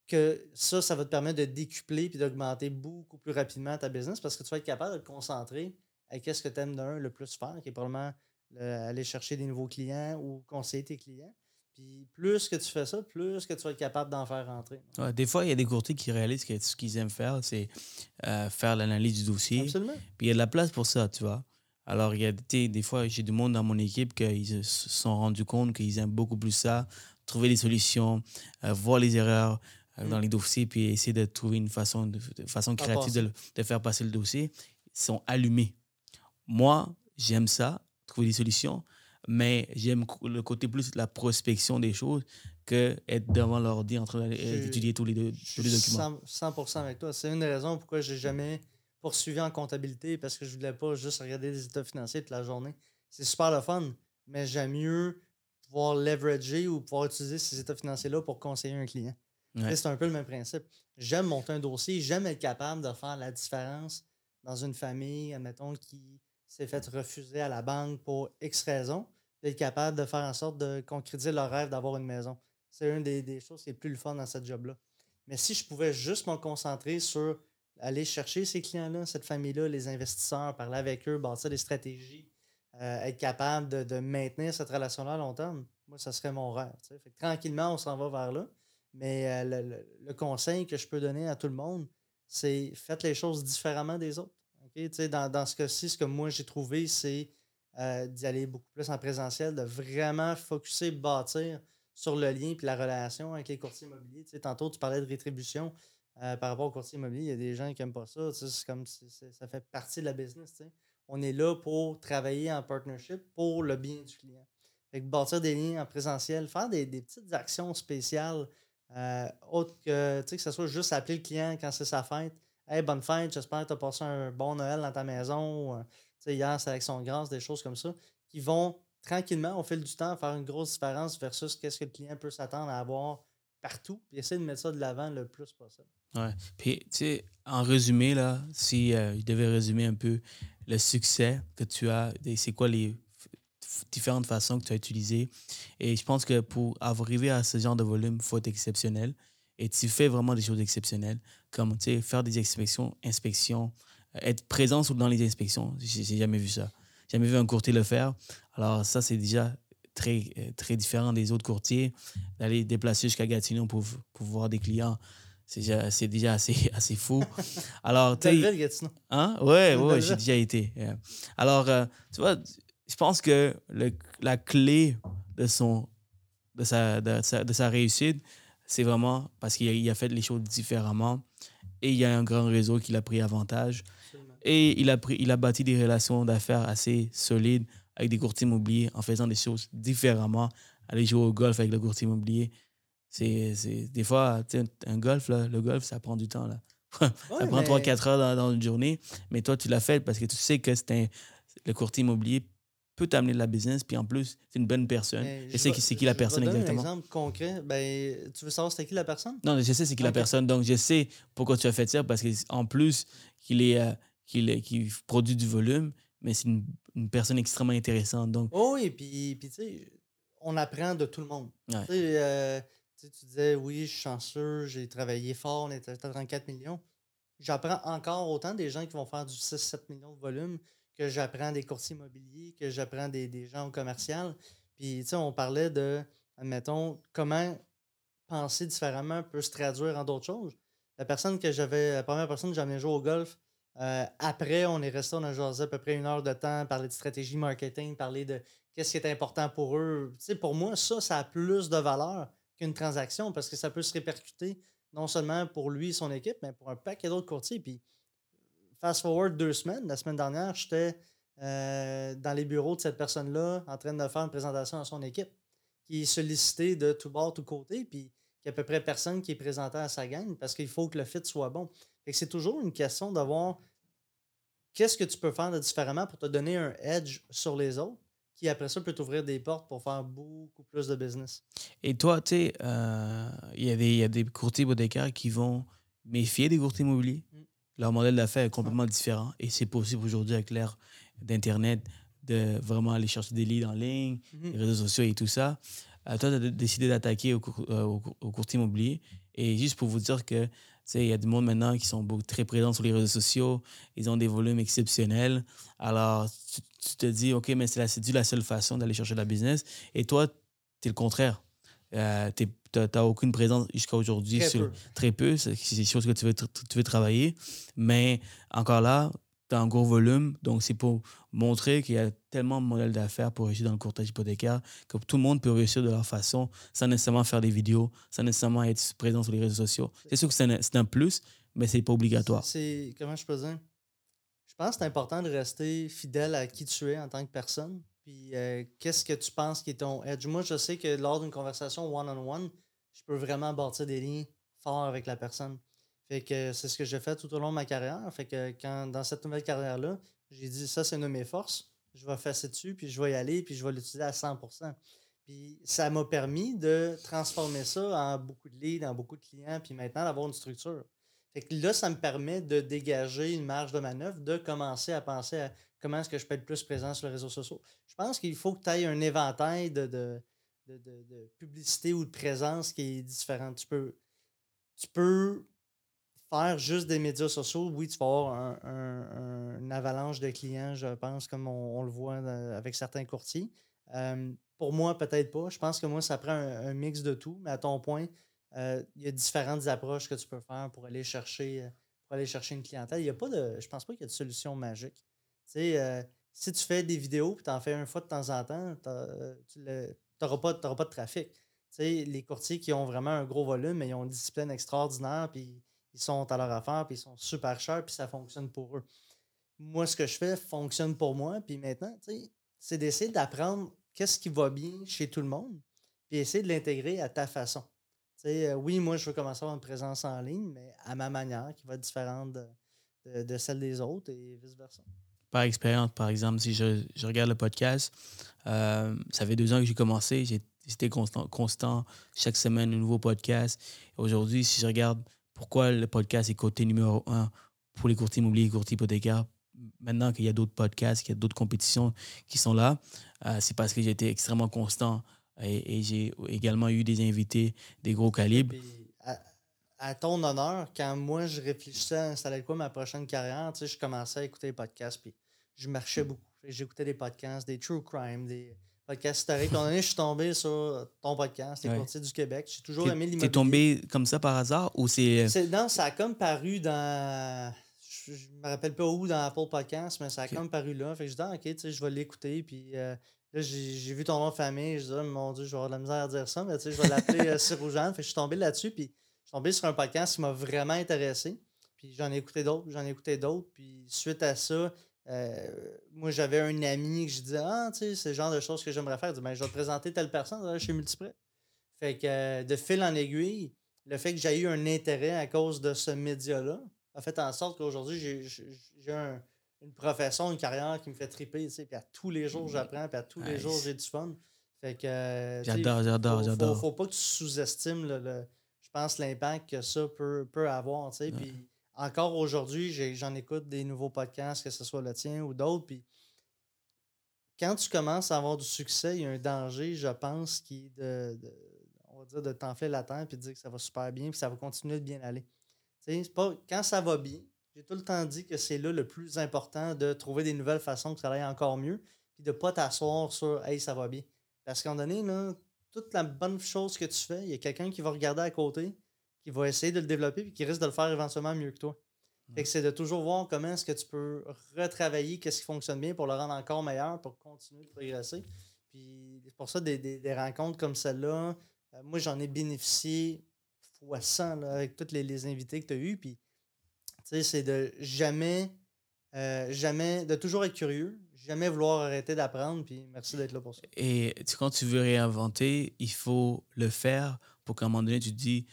S1: Que ça, ça va te permettre de décupler puis d'augmenter beaucoup plus rapidement ta business parce que tu vas être capable de te concentrer à ce que tu aimes d'un le plus faire, qui est probablement aller chercher des nouveaux clients ou conseiller tes clients. Puis plus que tu fais ça, plus que tu vas être capable d'en faire rentrer.
S3: des fois, il y a des courtiers qui réalisent que ce qu'ils aiment faire, c'est euh, faire l'analyse du dossier.
S1: Absolument.
S3: Puis il y a de la place pour ça, tu vois. Alors, il y a des fois, j'ai du monde dans mon équipe qui se sont rendus compte qu'ils aiment beaucoup plus ça, trouver des solutions, euh, voir les erreurs euh, mm. dans les dossiers, puis essayer de trouver une façon, de, façon créative de, de, faire passer le dossier. Ils sont allumés. Moi, j'aime ça, trouver des solutions, mais j'aime le côté plus de la prospection des choses que être devant l'ordi en train d'étudier tous les, tous les documents.
S1: 100%, avec toi. C'est une des raisons pourquoi j'ai jamais poursuivi en comptabilité parce que je voulais pas juste regarder les états financiers toute la journée. C'est super le fun, mais j'aime mieux pouvoir leverager ou pouvoir utiliser ces états financiers-là pour conseiller un client. C'est un peu le même principe. J'aime monter un dossier, j'aime être capable de faire la différence dans une famille, admettons, qui s'est fait refuser à la banque pour X raisons, d'être capable de faire en sorte de concrétiser leur rêve d'avoir une maison. C'est une des, choses qui est plus le fun dans ce job-là. Mais si je pouvais juste me concentrer sur aller chercher ces clients-là, cette famille-là, les investisseurs, parler avec eux, bâtir des stratégies, euh, être capable de, maintenir cette relation-là à long terme, moi, ça serait mon rêve. tranquillement, on s'en va vers là. Mais euh, le, conseil que je peux donner à tout le monde, c'est faites les choses différemment des autres. Dans, dans, ce cas-ci, ce que moi j'ai trouvé, c'est euh, d'y aller beaucoup plus en présentiel, de vraiment focuser, bâtir sur le lien et la relation avec les courtiers immobiliers. tantôt, tu parlais de rétribution euh, par rapport aux courtiers immobiliers. Il y a des gens qui n'aiment pas ça. C'est comme ça fait partie de la business. On est là pour travailler en partnership pour le bien du client. Bâtir des liens en présentiel, faire des, petites actions spéciales, euh, autres que, que ce soit juste appeler le client quand c'est sa fête, Hey, bonne fête, j'espère que tu as passé un bon Noël dans ta maison. Euh, sais, hier, avec son grâce, des choses comme ça, qui vont tranquillement, au fil du temps, faire une grosse différence versus qu'est-ce que le client peut s'attendre à avoir partout, puis essayer de mettre ça de l'avant le plus possible.
S3: Ouais. Puis, tu sais, en résumé, là, si euh, je devais résumer un peu le succès que tu as, c'est quoi les différentes façons que tu as utilisées. Et je pense que pour arriver à ce genre de volume, il faut être exceptionnel. Et tu fais vraiment des choses exceptionnelles, comme faire des inspections, inspections, euh, être présent dans les inspections. J'ai jamais vu ça. J'ai jamais vu un courtier le faire. Alors ça, c'est déjà très, euh, très différent des autres courtiers. D'aller déplacer jusqu'à Gatineau pour, pour voir des clients, c'est déjà, déjà assez, assez fou. Alors, tu
S1: Gatineau.
S3: Hein? Ouais, ouais, j'ai déjà été. Alors, euh, tu vois, je pense que le, la clé de, son, de, sa, de, sa, de sa réussite, c'est vraiment parce qu'il a, fait les choses différemment et il y a un grand réseau qui l'a pris avantage. Et il a, pris, il a bâti des relations d'affaires assez solides avec des courtiers immobiliers en faisant des choses différemment. Aller jouer au golf avec le courtier immobilier, c'est des fois, un golf, là, le golf, ça prend du temps. Là. ça prend 3-4 heures dans, dans, une journée, mais toi, tu l'as fait parce que tu sais que c'est le courtier immobilier peut t'amener de la business, puis en plus, c'est une bonne personne. je, sais c'est qui la personne exactement.
S1: un exemple concret. Ben, tu veux savoir c'est qui la personne?
S3: Non, je sais c'est qui la personne. Donc, je sais pourquoi tu as fait ça, parce qu'en plus qu'il est, euh, qu'il est, produit du volume, mais c'est une, une, personne extrêmement intéressante. Donc...
S1: Oh oui, puis, puis tu sais, on apprend de tout le monde. Euh, tu disais, oui, je suis chanceux, j'ai travaillé fort, on était à 34 millions. J'apprends encore autant des gens qui vont faire du 6-7 millions de volume que j'apprends des courtiers immobiliers, que j'apprends des, des, gens au commercial. Puis, tu sais, on parlait de, admettons, comment penser différemment peut se traduire en d'autres choses. La personne que j'avais, la première personne que j'avais joué au golf, euh, après, on est resté, on a jasé à peu près une heure de temps, parler de stratégie marketing, parler de qu'est-ce qui est important pour eux. Tu sais, pour moi, ça, ça a plus de valeur qu'une transaction parce que ça peut se répercuter non seulement pour lui et son équipe, mais pour un paquet d'autres courtiers. Puis, fast forward deux semaines, la semaine dernière, j'étais euh, dans les bureaux de cette personne-là en train de faire une présentation à son équipe qui est sollicité de tout bord, tout côté, puis qu'il y a à peu près personne qui est présenté à sa gang parce qu'il faut que le fit soit bon. c'est toujours une question d'avoir qu'est-ce que tu peux faire de différemment pour te donner un edge sur les autres qui après ça peut t'ouvrir des portes pour faire beaucoup plus de business?
S3: Et toi, tu sais, euh, il y, a des courtiers hypothécaires qui vont méfier des courtiers immobiliers. Mm. Leur modèle d'affaires est complètement différent et c'est possible aujourd'hui avec l'ère d'Internet de vraiment aller chercher des leads en ligne, mm-hmm. les réseaux sociaux et tout ça. Euh, toi, tu as décidé d'attaquer au, euh, au, courtier immobilier. Et juste pour vous dire que il y a du monde maintenant qui sont beaucoup, très présents sur les réseaux sociaux. Ils ont des volumes exceptionnels. Alors, tu, te dis, OK, mais c'est dû la seule façon d'aller chercher la business. Et toi, tu es le contraire. Euh, tu n'as aucune présence jusqu'à aujourd'hui.
S1: Très, peu.
S3: très peu. C'est des choses que tu veux, tu veux travailler. Mais encore là, as un gros volume. Donc, c'est pour montrer qu'il y a tellement de modèles d'affaires pour réussir dans le courtage hypothécaire que tout le monde peut réussir de leur façon sans nécessairement faire des vidéos, sans nécessairement être présent sur les réseaux sociaux. C'est sûr que c'est un, plus, mais c'est pas obligatoire.
S1: Comment je peux dire? Je pense que c'est important de rester fidèle à qui tu es en tant que personne. Puis, euh, qu'est-ce que tu penses qui est ton edge? Moi, je sais que lors d'une conversation one-on-one, je peux vraiment bâtir des liens forts avec la personne. Fait que c'est ce que j'ai fait tout au long de ma carrière. Fait que quand dans cette nouvelle carrière-là, j'ai dit ça, c'est une de mes forces. Je vais faire dessus, puis je vais y aller, puis je vais l'utiliser à 100%. Puis ça m'a permis de transformer ça en beaucoup de leads, en beaucoup de clients, puis maintenant d'avoir une structure. Fait que là, ça me permet de dégager une marge de manœuvre, de commencer à penser à comment est-ce que je peux être plus présent sur les réseaux sociaux. Je pense qu'il faut que tu aies un éventail de, de, de, publicité ou de présence qui est différent. Tu peux, tu peux faire juste des médias sociaux, oui, tu vas avoir un, une avalanche de clients, je pense, comme on, le voit avec certains courtiers. Euh, pour moi, peut-être pas. Je pense que moi, ça prend un, mix de tout, mais à ton point, euh, il y a différentes approches que tu peux faire pour aller chercher, euh, pour aller chercher une clientèle. Il y a pas de. Je pense pas qu'il y a de solution magique. Tu sais, si tu fais des vidéos et tu en fais une fois de temps en temps, tu n'auras pas, pas de trafic. Tu sais, les courtiers qui ont vraiment un gros volume, mais ils ont une discipline extraordinaire, puis ils sont à leur affaire, puis ils sont super chers, puis ça fonctionne pour eux. Moi, ce que je fais fonctionne pour moi, puis maintenant, c'est d'essayer d'apprendre qu'est-ce qui va bien chez tout le monde, puis essayer de l'intégrer à ta façon. Euh, oui, moi, je veux commencer à avoir une présence en ligne, mais à ma manière, qui va être différente de, celle des autres et vice-versa.
S3: Par expérience, par exemple, si je, regarde le podcast, euh, ça fait deux ans que j'ai commencé, j'étais constant, constant, chaque semaine, un nouveau podcast. Aujourd'hui, si je regarde pourquoi le podcast est côté numéro un pour les courtiers immobiliers et courtiers hypothécaires? Maintenant qu'il y a d'autres podcasts, qu'il y a d'autres compétitions qui sont là, euh, c'est parce que j'ai été extrêmement constant et, j'ai également eu des invités des gros calibres.
S1: À, ton honneur, quand moi je réfléchissais à installer quoi ma prochaine carrière, tu sais, je commençais à écouter des podcasts, puis je marchais beaucoup. J'écoutais des podcasts, des true crime, des, podcast historique. À un je suis tombé sur ton podcast, Les Courtiers du Québec. J'ai toujours aimé l'immobilier.
S3: T'es tombé comme ça par hasard ou c'est.
S1: Euh, non, ça a comme paru dans. Je, ne me rappelle pas où dans Apple Podcast, mais ça a comme paru là. Fait que je dis, ah, ok, tu sais, je vais l'écouter. Puis euh, là, j'ai vu ton nom de famille. Je dis, oh, mon Dieu, je vais avoir de la misère à dire ça, mais tu sais, je vais l'appeler euh, Fait que je suis tombé là-dessus. Puis je suis tombé sur un podcast qui m'a vraiment intéressé. Puis j'en ai écouté d'autres, j'en ai écouté d'autres. Puis suite à ça, euh, moi, j'avais un ami que je disais Ah, tu sais, c'est le genre de choses que j'aimerais faire. Je, ben, je vais te présenter telle personne chez Multiprêt. Fait que euh, de fil en aiguille, le fait que j'ai eu un intérêt à cause de ce média-là a fait en sorte qu'aujourd'hui, j'ai une profession, une carrière qui me fait triper. Puis à tous les jours, j'apprends, puis à tous les jours, j'ai du fun. Fait que. Euh,
S3: j'adore, j'adore, j'adore.
S1: Faut, faut, pas que tu sous-estimes, le, je pense, l'impact que ça peut, peut avoir. Puis encore aujourd'hui, j'en écoute des nouveaux podcasts, que ce soit le tien ou d'autres. Puis quand tu commences à avoir du succès, il y a un danger, je pense, qui est de, on va dire, de t'enfler la tête et de dire que ça va super bien puis ça va continuer de bien aller. Pas, quand ça va bien, j'ai tout le temps dit que c'est là le plus important de trouver des nouvelles façons que ça aille encore mieux puis de ne pas t'asseoir sur Hey, ça va bien. Parce qu'à un moment donné, là, toute la bonne chose que tu fais, il y a quelqu'un qui va regarder à côté qui va essayer de le développer et qui risque de le faire éventuellement mieux que toi. C'est de toujours voir comment est-ce que tu peux retravailler, qu'est-ce qui fonctionne bien pour le rendre encore meilleur, pour continuer de progresser. Puis c'est pour ça, des, des- des rencontres comme celle-là, euh, moi, j'en ai bénéficié fois 100 là, avec tous les, les invités que tu as eus. Puis, tu sais, c'est de jamais, euh, jamais, de toujours être curieux, jamais vouloir arrêter d'apprendre. Puis merci d'être là pour ça.
S3: Et quand tu veux réinventer, il faut le faire pour qu'à un moment donné, tu te dis,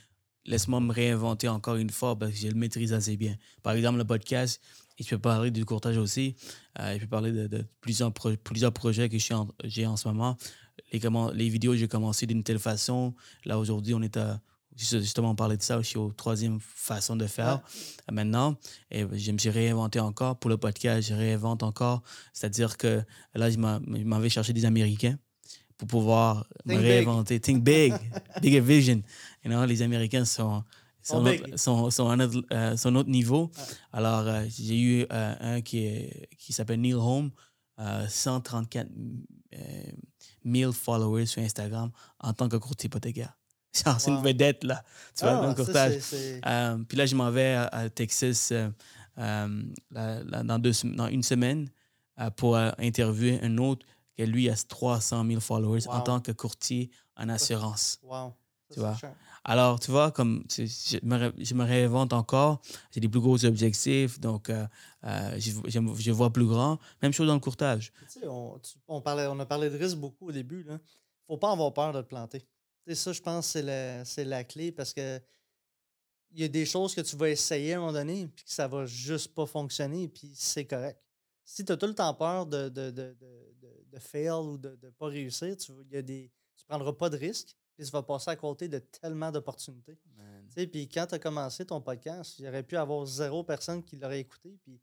S3: laisse-moi me réinventer encore une fois parce que je le maîtrise assez bien. Par exemple, le podcast, il peut parler du courtage aussi. Euh, il peut parler de, de plusieurs, pro- plusieurs projets que je suis en- j'ai en, ce moment. Les, comment, les vidéos, j'ai commencé d'une telle façon. Là, aujourd'hui, on est à. Justement, on parlait de ça. Je suis aux troisième façon de faire maintenant. Et je me suis réinventé encore. Pour le podcast, je réinvente encore. C'est-à-dire que là, je je m'en vais chercher des Américains pour pouvoir me
S1: big.
S3: réinventer. Think big. Bigger vision. You know, les Américains sont,
S1: Sont
S3: sont, sont, sont à notre, euh, sont notre niveau.
S1: Ouais.
S3: Alors, euh, j'ai eu euh, un qui, qui s'appelle Neil Home, euh, 134 euh, 000 followers sur Instagram en tant que courtier hypothécaire. C'est une vedette, là. Tu vois, dans
S1: ça,
S3: courtage. Euh, puis là, je m'en vais à, à Texas euh, euh, là- là, dans, deux, dans une semaine euh, pour euh, interviewer un autre qui, lui, a 300 000 followers en tant que courtier en assurance.
S1: Wow. Ça,
S3: Tu vois?
S1: cher.
S3: Alors, tu vois, comme tu- je me, ré- je me réinvente encore, j'ai des plus gros objectifs, donc euh, euh, je, je, je vois plus grand. Même chose dans le courtage.
S1: Tu sais, on, tu- on, parlait, on a parlé de risque beaucoup au début. Il ne faut pas avoir peur de te planter. Sais, ça, je pense que c'est la, c'est la clé parce que il y a des choses que tu vas essayer à un moment donné puis que ça va juste pas fonctionner puis c'est correct. Si tu as tout le temps peur de, de, de, de, fail ou de ne pas réussir, tu ne tu prendras pas de risques puis tu vas passer à côté de tellement d'opportunités. Tu sais, Puis quand tu as commencé ton podcast, il y aurait pu avoir zéro personne qui l'aurait écouté. Puis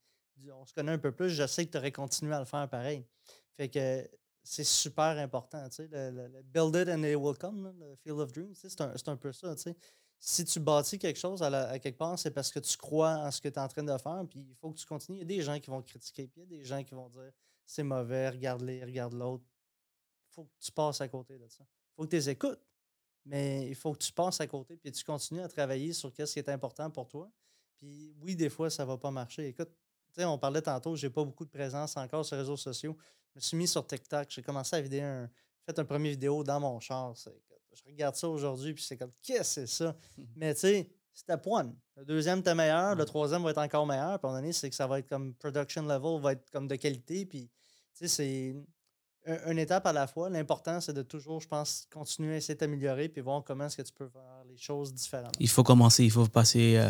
S1: on se connaît un peu plus, je sais que tu aurais continué à le faire pareil. Fait que c'est super important. tu sais, Le, le- le build it and it will come, là, le Field of Dreams. tu sais, C'est un, c'est un peu ça. tu sais. Si tu bâtis quelque chose à, la- à quelque part, c'est parce que tu crois en ce que tu es en train de faire. Puis il faut que tu continues. Il y a des gens qui vont critiquer, puis il y a des gens qui vont dire c'est mauvais, regarde-les, regarde l'autre. Il faut que tu passes à côté de ça. Il faut que tu les écoutes. Mais il faut que tu passes à côté puis tu continues à travailler sur ce qui est important pour toi. Puis oui, des fois, ça va pas marcher. Écoute, tu sais, on parlait tantôt, j'ai pas beaucoup de présence encore sur les réseaux sociaux. Je me suis mis sur TikTok, j'ai commencé à vider un, fait un premier vidéo dans mon char. Je regarde ça aujourd'hui, puis c'est comme, qu'est-ce que c'est ça? Mais tu sais, step one. Le deuxième était meilleur, le troisième va être encore meilleur. Puis à un c'est que ça va être comme production level, va être comme de qualité. Puis tu sais, c'est un- une étape à la fois. L'important, c'est de toujours, je pense, continuer à essayer de t'améliorer puis voir comment est-ce que tu peux faire les choses différemment.
S3: Il faut commencer, il faut passer euh,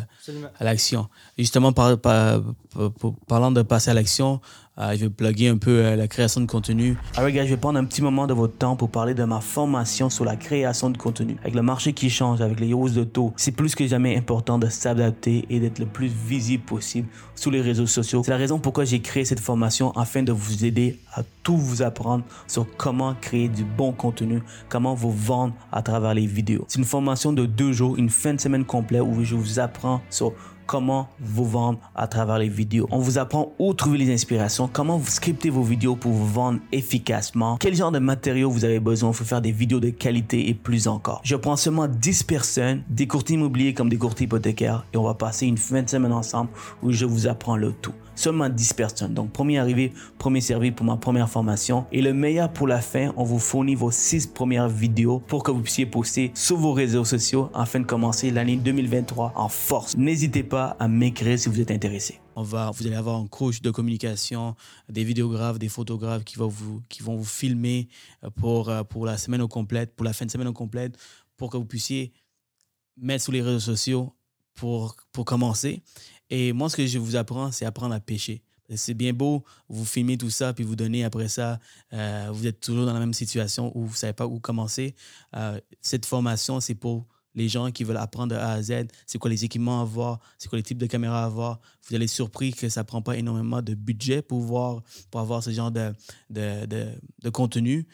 S3: à l'action. Justement, par, par- par- par- parlant de passer à l'action, euh, je vais plugger un peu euh, la création de contenu. Alors, gars, je vais prendre un petit moment de votre temps pour parler de ma formation sur la création de contenu. Avec le marché qui change, avec les hausses de taux, c'est plus que jamais important de s'adapter et d'être le plus visible possible sur les réseaux sociaux. C'est la raison pourquoi j'ai créé cette formation afin de vous aider à tout vous apprendre sur comment créer du bon contenu, comment vous vendre à travers les vidéos. C'est une formation de deux jours, une fin de semaine complète où je vous apprends sur comment vous vendre à travers les vidéos. On vous apprend où trouver les inspirations, comment vous scripter vos vidéos pour vous vendre efficacement, quel genre de matériaux vous avez besoin pour faire des vidéos de qualité et plus encore. Je prends seulement 10 personnes, des courtiers immobiliers comme des courtiers hypothécaires et on va passer une fin de semaine ensemble où je vous apprends le tout. Seulement 10 personnes. Donc, premier arrivé, premier servi pour ma première formation. Et le meilleur pour la fin, on vous fournit vos 6 premières vidéos pour que vous puissiez poster sur vos réseaux sociaux afin de commencer l'année 2023 en force. N'hésitez pas à m'écrire si vous êtes intéressé. On va, vous allez avoir un coach de communication, des vidéographes, des photographes qui vont vous, qui vont vous filmer euh, pour, euh, pour la semaine au complète, pour la fin de semaine au complète, pour que vous puissiez mettre sur les réseaux sociaux pour, pour commencer. Et moi, ce que je vous apprends, c'est apprendre à pêcher. C'est bien beau, vous filmez tout ça, puis vous donnez après ça, euh, vous êtes toujours dans la même situation où vous ne savez pas où commencer. Euh, cette formation, c'est pour les gens qui veulent apprendre de A à Z. C'est quoi les équipements à avoir, c'est quoi les types de caméras à avoir? Vous allez être surpris que ça ne prend pas énormément de budget pour, voir, pour avoir ce genre de, de, de, contenu.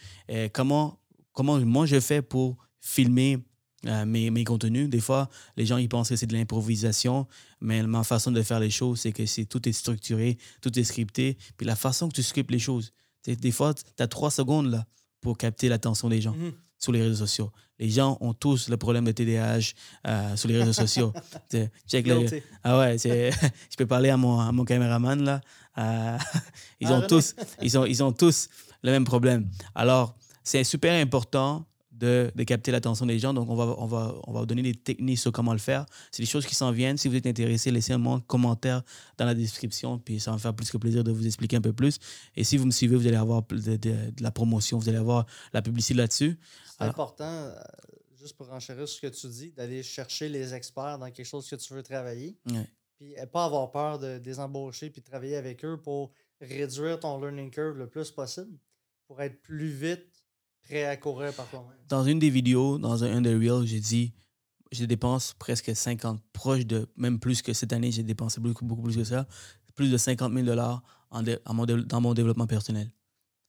S3: Comment, comment moi je fais pour filmer euh, mes, mes contenus. Des fois, les gens ils pensent que c'est de l'improvisation, mais ma façon de faire les choses, c'est que c'est tout est structuré, tout est scripté. Puis la façon que tu scriptes les choses, des fois, tu as trois secondes là, pour capter l'attention des gens
S1: Mhm.
S3: sur les réseaux sociaux. Les gens ont tous le problème de TDAH euh, sur les réseaux sociaux. Check ah ouais, je peux parler à mon, à mon caméraman là. Euh, ils,
S1: Ah,
S3: ont tous, ils, ont, ils ont tous le même problème. Alors, c'est super important de, de capter l'attention des gens. Donc, on va, on, va, on va vous donner des techniques sur comment le faire. C'est des choses qui s'en viennent. Si vous êtes intéressé, laissez un commentaire dans la description, puis ça va me faire plus que plaisir de vous expliquer un peu plus. Et si vous me suivez, vous allez avoir de, de, la promotion, vous allez avoir la publicité là-dessus.
S1: C'est important, euh, juste pour enchérir ce que tu dis, d'aller chercher les experts dans quelque chose que tu veux travailler. Puis euh, pas avoir peur de, les embaucher puis de travailler avec eux pour réduire ton learning curve le plus possible, pour être plus vite prêt à courir par toi-même.
S3: Dans une des vidéos, dans un, des reels, j'ai dit je dépense presque 50, proche de, même plus que cette année, j'ai dépensé beaucoup, beaucoup plus que ça, plus de 50 000 dollars dans mon développement personnel.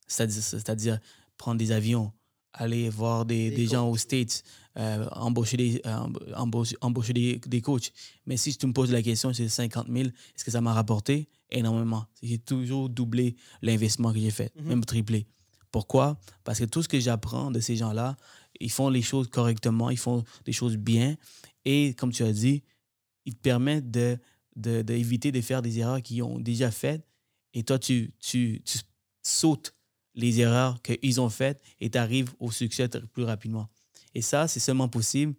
S3: C'est-à-dire prendre des avions, aller voir des, des, gens aux States, euh, embaucher, des, euh, embaucher, embaucher des, des, coachs. Mais si tu me poses la question, c'est 50 000, est-ce que ça m'a rapporté? Énormément? J'ai toujours doublé l'investissement que j'ai fait, mm-hmm. même triplé. Pourquoi? Parce que tout ce que j'apprends de ces gens-là, ils font les choses correctement, ils font des choses bien. Et comme tu as dit, ils te permettent d'éviter de, de, de faire des erreurs qu'ils ont déjà faites. Et toi, tu, tu, tu sautes les erreurs qu'ils ont faites et tu arrives au succès plus rapidement. Et ça, c'est seulement possible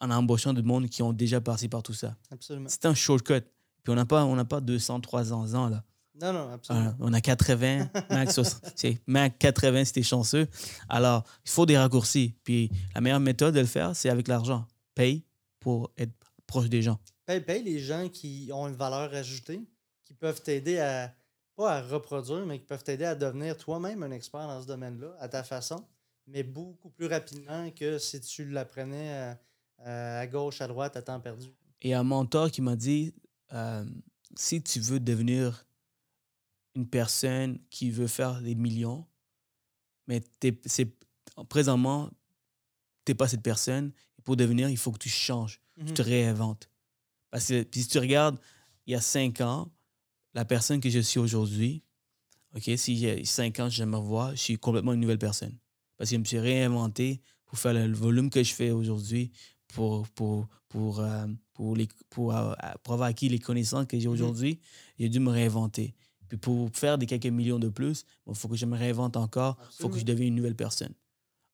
S3: en embauchant du monde qui ont déjà passé par tout ça.
S1: Absolument.
S3: C'est un shortcut. Puis on n'a pas, on pas 200, 300 ans là.
S1: Non, non, absolument.
S3: on a 80, max, max 80 si t'es chanceux. Alors, il faut des raccourcis. Puis la meilleure méthode de le faire, c'est avec l'argent. Paye pour être proche des gens.
S1: Paye, paye les gens qui ont une valeur ajoutée, qui peuvent t'aider à, pas à reproduire, mais qui peuvent t'aider à devenir toi-même un expert dans ce domaine-là, à ta façon, mais beaucoup plus rapidement que si tu l'apprenais à, à, gauche, à droite, à temps perdu.
S3: Et un mentor qui m'a dit euh, si tu veux devenir une personne qui veut faire des millions, mais c'est présentement, tu n'es pas cette personne. Et pour devenir, il faut que tu changes, tu te mhm. réinventes. Parce que si tu regardes, il y a cinq ans, la personne que je suis aujourd'hui, OK, si j'ai cinq ans, je me revois, je suis complètement une nouvelle personne. Parce que je me suis réinventé pour faire le volume que je fais aujourd'hui, pour, pour, pour, euh, pour, les, pour, euh, pour, avoir acquis les connaissances que j'ai mhm. aujourd'hui. J'ai dû me réinventer. Puis pour faire des quelques millions de plus, il faut que je me réinvente encore, il faut que je devienne une nouvelle personne.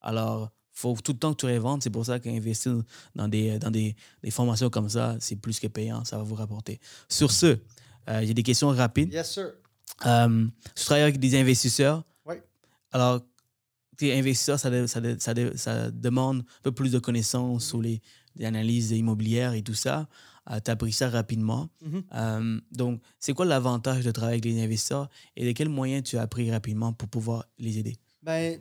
S3: Alors, faut tout le temps que tu réinventes. C'est pour ça qu'investir dans, des, dans des, des formations comme ça, c'est plus que payant, ça va vous rapporter. Sur ce, euh, j'ai des questions rapides.
S1: Yes, sir.
S3: Euh, tu travailles avec des investisseurs.
S1: Oui.
S3: Alors, tes investisseurs, ça, ça, ça, ça, demande un peu plus de connaissances sur les, les analyses immobilières et tout ça. Euh, tu as appris ça rapidement.
S1: Mm-hmm.
S3: Euh, donc, c'est quoi l'avantage de travailler avec les investisseurs et de quels moyens tu as appris rapidement pour pouvoir les aider?
S1: Ben,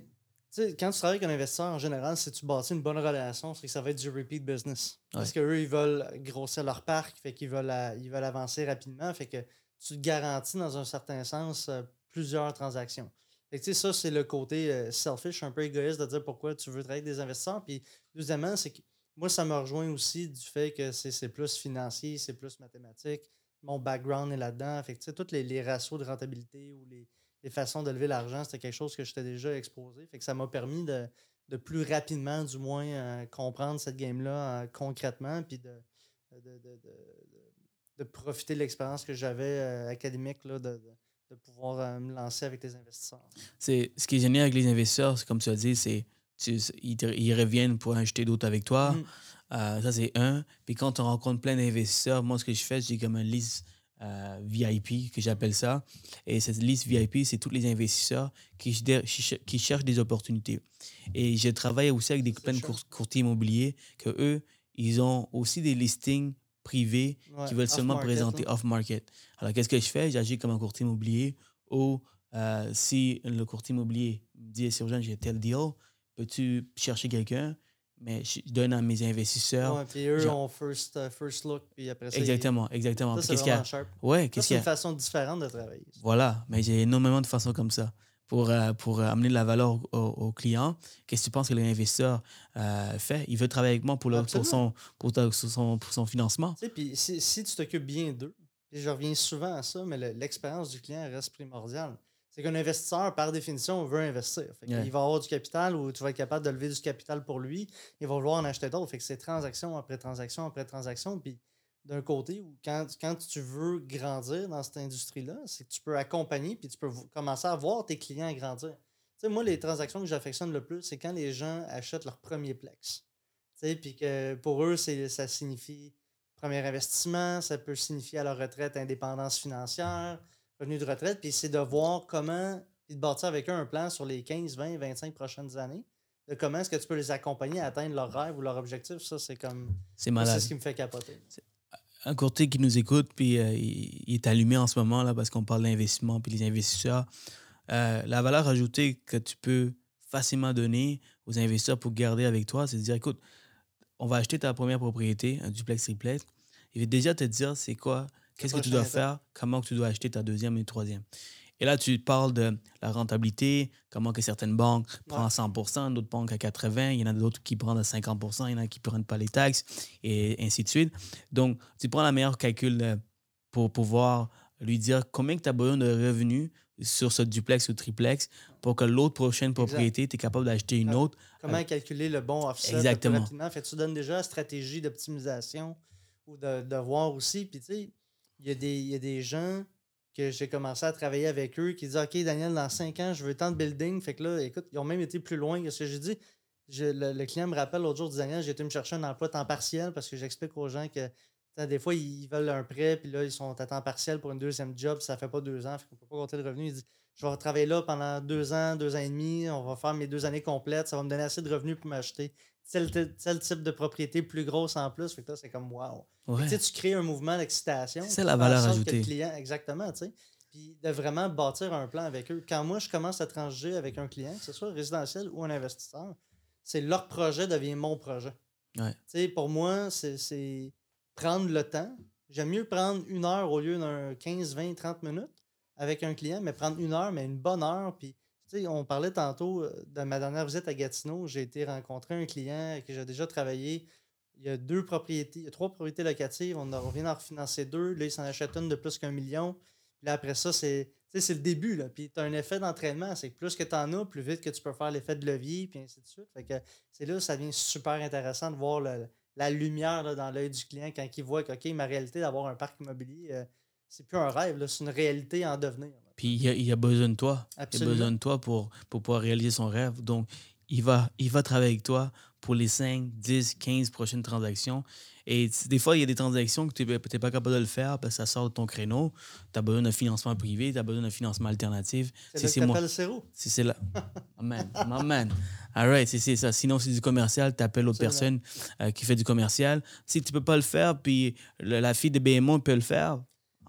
S1: quand tu travailles avec un investisseur, en général, si tu bâtis une bonne relation, c'est que ça va être du repeat business. Parce qu'eux, ils veulent grossir leur parc, fait qu'ils veulent, ils veulent avancer rapidement, fait que tu te garantis, dans un certain sens, euh, plusieurs transactions. Fait que, ça, c'est le côté selfish, un peu égoïste de dire pourquoi tu veux travailler avec des investisseurs. Puis, deuxièmement, c'est que moi, ça me rejoint aussi du fait que c'est plus financier, c'est plus mathématique. Mon background est là-dedans. Fait que, tous les, les, ratios de rentabilité ou les, les façons de lever l'argent, c'était quelque chose que j'étais déjà exposé. Fait que ça m'a permis de, de, plus rapidement, du moins, euh, comprendre cette game-là euh, concrètement, puis de, de, de, profiter de l'expérience que j'avais euh, académique, là, de, pouvoir me lancer avec les investisseurs.
S3: Ce qui est génial avec les investisseurs, comme tu as dit, c'est ils, reviennent pour acheter d'autres avec toi. Mm. Euh, ça, c'est un. Puis quand on rencontre plein d'investisseurs, moi, ce que je fais, j'ai comme une liste euh, VIP, que j'appelle ça. Et cette liste VIP, c'est tous les investisseurs qui, qui cherchent des opportunités. Et je travaille aussi avec des plein de courtiers immobiliers que eux, ils ont aussi des listings privés qui veulent seulement présenter off-market. Alors, qu'est-ce que je fais? J'agis comme un courtier immobilier ou euh, si le courtier immobilier me dit, c'est urgent, j'ai tel deal, peux-tu chercher quelqu'un? Mais je donne à mes investisseurs.
S1: Ouais, puis eux ont first, uh, first look, puis après ça.
S3: Exactement, exactement.
S1: Ça, c'est vraiment sharp.
S3: Ouais,
S1: qu'est-ce C'est une façon différente de travailler.
S3: Voilà, mais j'ai énormément de façons comme ça pour, euh, pour amener de la valeur au, client. Qu'est-ce que tu penses que l'investisseur euh, fait? Il veut travailler avec moi pour, le, pour, son, pour, son, pour son financement.
S1: Tu sais, puis si, si tu t'occupes bien d'eux, je reviens souvent à ça, mais l'expérience du client reste primordiale c'est qu'un investisseur, par définition, veut investir. Il va avoir du capital ou tu vas être capable de lever du capital pour lui. Il va vouloir en acheter d'autres. Fait que c'est transaction après transaction après transaction. Puis d'un côté, quand, quand tu veux grandir dans cette industrie-là, c'est que tu peux accompagner puis tu peux commencer à voir tes clients grandir. sais, moi, les transactions que j'affectionne le plus, c'est quand les gens achètent leur premier plex. Tu sais, puis que pour eux, ça signifie premier investissement, ça peut signifier à leur retraite indépendance financière, revenu de retraite, puis c'est de voir comment, puis de bâtir avec eux un plan sur les 15, 20, 25 prochaines années, de comment est-ce que tu peux les accompagner à atteindre leur rêve ou leur objectif. Ça, c'est comme.
S3: C'est malade.
S1: C'est ce qui me fait capoter.
S3: un courtier qui nous écoute, puis euh, il, il est allumé en ce moment là parce qu'on parle d'investissement, puis les investisseurs. Euh, la valeur ajoutée que tu peux facilement donner aux investisseurs pour garder avec toi, c'est de dire, écoute, on va acheter ta première propriété, un duplex triplex. Il va déjà te dire c'est quoi, qu'est-ce que tu dois faire, comment tu dois acheter ta deuxième et troisième? Et là, tu parles de la rentabilité, comment que certaines banques prennent 100%, d'autres banques à 80%, il y en a d'autres qui prennent à 50%, il y en a qui ne prennent pas les taxes, et ainsi de suite. Donc, tu prends la meilleure calcul euh, pour pouvoir lui dire combien tu as besoin de revenus sur ce duplex ou triplex pour que l'autre prochaine propriété, tu es capable d'acheter une autre.
S1: Comment calculer le bon offset plus
S3: Exactement.
S1: rapidement? Fait tu donnes déjà la stratégie d'optimisation ou de, de voir aussi. Puis tu sais, il y, a des- gens que j'ai commencé à travailler avec eux qui disent OK, Daniel, dans 5 ans, je veux tant de building. Fait que là, écoute, ils ont même été plus loin que ce que. Je- le, le client me rappelle l'autre jour, Daniel, j'ai été me chercher un emploi temps partiel parce que j'explique aux gens que des fois, ils veulent un prêt, puis là, ils sont à temps partiel pour une deuxième job, ça fait pas deux ans, fait qu'on peut pas compter le revenu. Il dit Je vais travailler là pendant deux ans, deux ans et demi, on va faire mes deux années complètes, ça va me donner assez de revenus pour m'acheter tel, type de propriété plus grosse en plus. Fait que là, c'est comme wow.
S3: Ouais.
S1: Tu sais, tu crées un mouvement d'excitation.
S3: C'est la valeur ajoutée.
S1: le client, exactement, tu sais. Puis de vraiment bâtir un plan avec eux. Quand moi, je commence à transiger avec un client, que ce soit résidentiel ou un investisseur, c'est leur projet devient mon projet.
S3: Ouais.
S1: Tu sais, pour moi, c'est- c'est prendre le temps. J'aime mieux prendre une heure au lieu d'un 15, 20, 30 minutes avec un client, mais prendre une heure, mais une bonne heure. Puis, on parlait tantôt euh, de ma dernière visite à Gatineau. J'ai été rencontrer un client que j'ai déjà travaillé. Il y a deux propriétés, trois propriétés locatives. On, on vient d'en refinancer deux. Là, il s'en achète une de plus qu'un million. Puis là, après ça, c'est le début. Là. Puis tu as un effet d'entraînement. C'est que plus que tu en as, plus vite que tu peux faire l'effet de levier, puis ainsi de suite. C'est là ça devient super intéressant de voir la lumière dans l'œil du client quand il voit que, ma réalité d'avoir un parc immobilier, euh, c'est plus un rêve, c'est une réalité en devenir.
S3: Puis il a, il y a besoin de toi. Il a
S1: Absolument.
S3: besoin de toi pour, pour pouvoir réaliser son rêve. Donc, il va, il va travailler avec toi pour les 5, 10, 15 prochaines transactions. Et des fois, il y a des transactions que tu n'es pas capable de le faire parce que ça sort de ton créneau. Tu as besoin d'un financement privé, tu as besoin d'un financement alternatif.
S1: C'est
S3: Si
S1: là
S3: c'est
S1: que t'appelles Céro.
S3: Si c'est là. My man. All right, c'est c'est ça. Sinon, c'est du commercial, tu appelles l'autre
S1: Absolument.
S3: personne euh, qui fait du commercial. Si tu peux pas le faire, puis le- la fille de BMO peut le faire,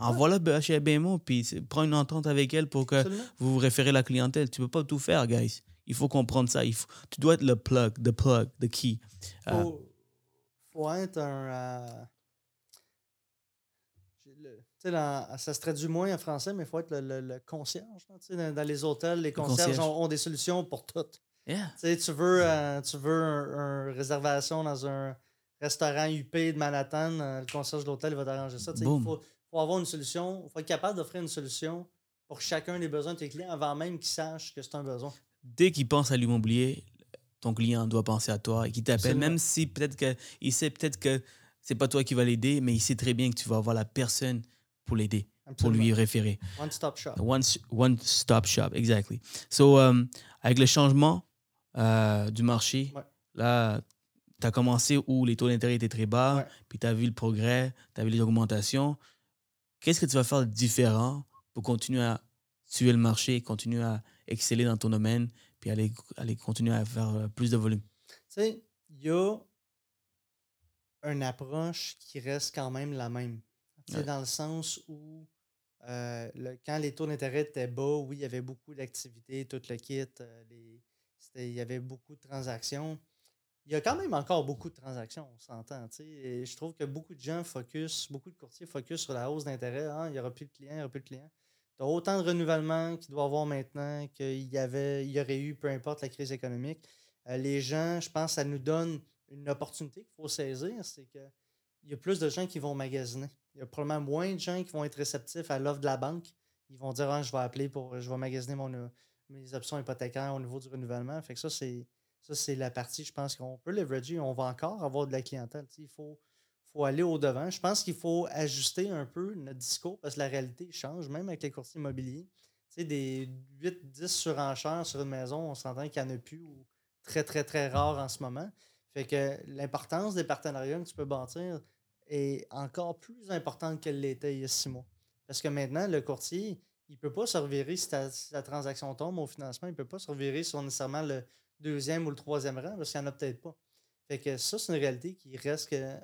S3: envoie-la chez BMO, puis prends une entente avec elle pour que
S1: Absolument.
S3: vous vous référez la clientèle. Tu peux pas tout faire, guys. Il faut comprendre ça. Il faut, tu dois être le plug, the plug, the key. Ah.
S1: faut, faut être un. euh, ça se traduit moins en français, mais il faut être le, le- le concierge. dans, dans les hôtels, les concierges
S3: concierge.
S1: ont, ont des solutions pour tout.
S3: Yeah.
S1: Tu veux, euh, tu veux un, un réservation dans un restaurant UP de Manhattan, euh, le concierge de l'hôtel va t'arranger ça. Il faut, faut avoir une solution, il faut être capable d'offrir une solution pour chacun des besoins de tes clients avant même qu'ils sachent que c'est un besoin.
S3: Dès qu'il pense à l'immobilier, ton client doit penser à toi et qu'il t'appelle, même si peut-être que il sait peut-être que c'est pas toi qui va l'aider, mais il sait très bien que tu vas avoir la personne pour l'aider, pour lui référer.
S1: One stop shop.
S3: One, one stop shop, exactly. So, um, avec le changement euh, du marché,
S1: Ouais.
S3: là, tu as commencé où les taux d'intérêt étaient très bas,
S1: Ouais.
S3: puis tu as vu le progrès, tu as vu les augmentations. Qu'est-ce que tu vas faire de différent pour continuer à tuer le marché, continuer à exceller dans ton domaine, puis aller, aller continuer à faire euh, plus de volume?
S1: Tu sais, il y a une approche qui reste quand même la même. Tu sais,
S3: Ouais.
S1: Dans le sens où, euh, le- quand les taux d'intérêt étaient bas, oui, il y avait beaucoup d'activités, tout le kit, euh, les- il y avait beaucoup de transactions. Il y a quand même encore beaucoup de transactions, on s'entend. je trouve que beaucoup de gens focus, beaucoup de courtiers focus sur la hausse d'intérêt. Ah, il n'y aura plus de clients, il n'y aura plus de clients. Tu as autant de renouvellement qu'il doit y avoir maintenant qu'il y, avait, il y aurait eu, peu importe la crise économique. Euh, les gens, je pense, ça nous donne une opportunité qu'il faut saisir, c'est que il y a plus de gens qui vont magasiner. Il y a probablement moins de gens qui vont être réceptifs à l'offre de la banque. Ils vont dire ah, je vais appeler pour je vais magasiner mon, euh, mes options hypothécaires au niveau du renouvellement. Fait que ça, c'est ça, c'est la partie, je pense qu'on peut leverager. On va encore avoir de la clientèle. Il faut, faut aller au-devant. Je pense qu'il faut ajuster un peu notre discours parce que la réalité change, même avec les courtiers immobiliers. des 8-10 surenchères sur une maison, on s'entend qu'il n'y en a plus ou très, très, très rare en ce moment. Fait que l'importance des partenariats que tu peux bâtir est encore plus importante qu'elle l'était il y a six mois. Parce que maintenant, le courtier, il ne peut pas se revirer si, ta, la transaction tombe au financement, il ne peut pas se revirer sur nécessairement le deuxième ou le troisième rang parce qu'il n'y en a peut-être pas. Fait que ça, c'est une réalité qui reste que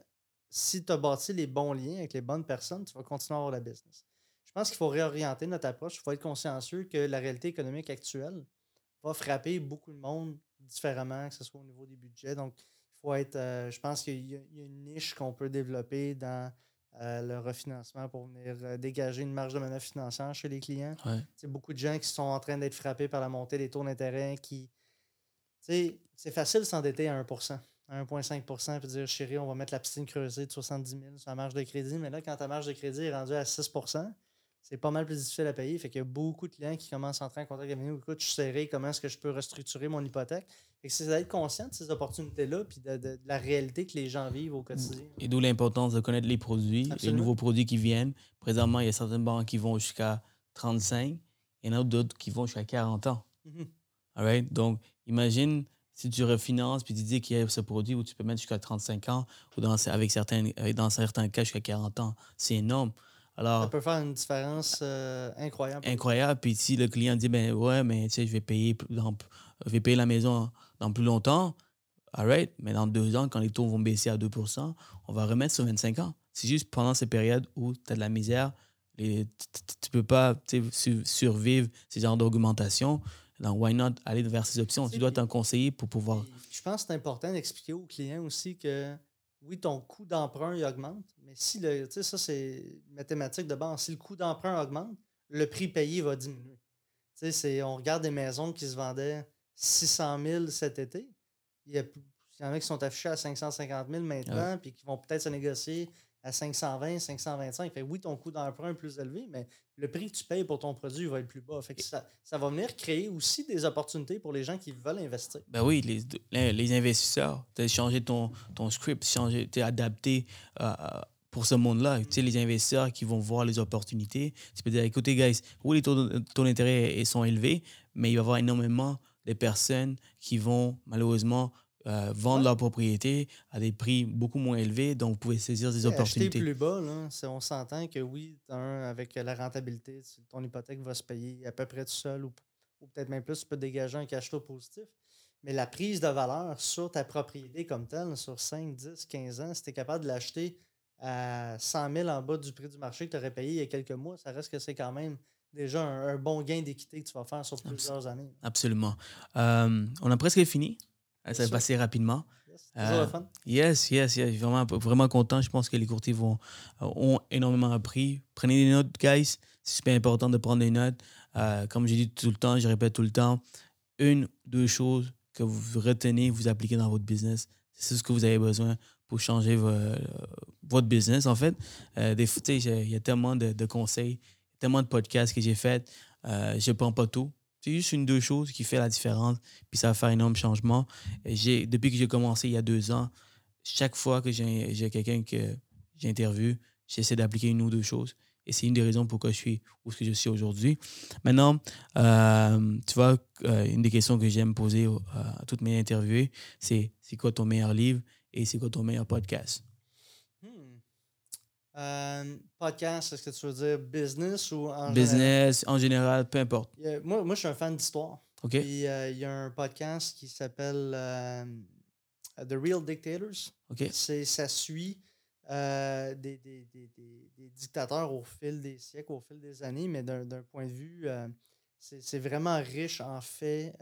S1: si tu as bâti les bons liens avec les bonnes personnes, tu vas continuer à avoir la business. Je pense qu'il faut réorienter notre approche. Il faut être consciencieux que la réalité économique actuelle va frapper beaucoup de monde différemment, que ce soit au niveau des budgets. Donc, il faut être. Euh, je pense qu'il y, a une niche qu'on peut développer dans euh, le refinancement pour venir euh, dégager une marge de manœuvre financière chez les clients. C'est beaucoup de gens qui sont en train d'être frappés par la montée des taux d'intérêt qui. C'est facile de s'endetter à 1% à 1,5% puis dire chérie, on va mettre la piscine creusée de 70 000 sur la marge de crédit. Mais là, quand ta marge de crédit est rendue à 6 c'est pas mal plus difficile à payer. Fait qu'il y a beaucoup de clients qui commencent à entrer en contact avec nous. Écoute, je suis serré, comment est-ce que je peux restructurer mon hypothèque? Fait que c'est d'être conscient de ces opportunités-là puis de, la réalité que les gens vivent au quotidien.
S3: Et d'où l'importance de connaître les produits, les nouveaux produits qui viennent. Présentement, il y a certaines banques qui vont jusqu'à 35 et d'autres qui vont jusqu'à 40 ans. Mm Donc, imagine si tu refinances puis tu dis qu'il y a ce produit où tu peux mettre jusqu'à 35 ans ou dans, avec certains, dans certains cas jusqu'à 40 ans. C'est énorme
S1: ça peut faire une différence euh, incroyable.
S3: Incroyable. Puis si le client dit, ben ouais, mais tu sais, je vais payer, je vais payer la maison dans plus longtemps, right, mais dans deux ans, quand les taux vont baisser à 2% on va remettre sur 25 ans. C'est juste pendant ces périodes où tu as de la misère, tu ne peux pas survivre ces genres d'augmentation. Donc, why not aller vers ces options? Tu dois t'en conseiller pour pouvoir.
S1: Je pense que c'est important d'expliquer aux clients aussi que oui, ton coût d'emprunt augmente, mais si le. Tu sais, ça, c'est mathématique de base. Si le coût d'emprunt augmente, le prix payé va diminuer. Tu sais, on regarde des maisons qui se vendaient 600 000 cet été. Il y, a, il y en a qui sont affichés à 550 000 maintenant, puis qui vont peut-être se négocier à 520, 525. Fait oui, ton coût d'emprunt est plus élevé, mais le prix que tu payes pour ton produit va être plus bas. Fait ça, ça, va venir créer aussi des opportunités pour les gens qui veulent investir.
S3: Ben oui, les, les investisseurs, tu as changé ton, ton script, tu es adapté euh, pour ce monde-là. Tu sais, les investisseurs qui vont voir les opportunités, tu peux dire, écoutez, guys, oui, les taux, d'intérêt sont élevés, mais il va y avoir énormément de personnes qui vont malheureusement euh, vendre leur propriété à des prix beaucoup moins élevés, donc vous pouvez saisir des opportunités.
S1: plus bas, là, on s'entend que oui, avec la rentabilité, ton hypothèque va se payer à peu près tout seul ou, peut-être même plus, tu peux dégager un cash flow positif. Mais la prise de valeur sur ta propriété comme telle, sur 5, 10, 15 ans, si tu es capable de l'acheter à 100 000 en bas du prix du marché que tu aurais payé il y a quelques mois, ça reste que c'est quand même déjà un, bon gain d'équité que tu vas faire sur plusieurs années.
S3: Absolument. Euh, on a presque fini. Ça va passer rapidement.
S1: Euh,
S3: yes, yes, yes. Vraiment, vraiment content. Je pense que les courtiers vont, euh, ont énormément appris. Prenez des notes, guys. C'est super important de prendre des notes. Euh, comme je dis tout le temps, je répète tout le temps, une, deux choses que vous retenez, vous appliquez dans votre business. C'est ce que vous avez besoin pour changer votre business, en fait. il y a tellement de, de, conseils, tellement de podcasts que j'ai fait. je ne prends pas tout. Juste une deux choses qui fait la différence, puis ça va faire énorme changement. J'ai, depuis que j'ai commencé il y a deux ans, chaque fois que j'ai, quelqu'un que j'interviewe, j'essaie d'appliquer une ou deux choses. Et c'est une des raisons pourquoi je suis où je suis aujourd'hui. Maintenant, euh, tu vois, euh, une des questions que j'aime poser à toutes mes interviewés, c'est c'est quoi ton meilleur livre et c'est quoi ton meilleur podcast?
S1: Euh, podcast, est-ce que tu veux dire business ou
S3: en Business, en général, peu importe.
S1: moi, moi, je suis un fan d'histoire.
S3: OK.
S1: Euh, il y a un podcast qui s'appelle euh, The Real Dictators.
S3: OK.
S1: Ça suit des, des, des, des, dictateurs au fil des siècles, au fil des années, mais d'un point de vue, c'est vraiment riche en faits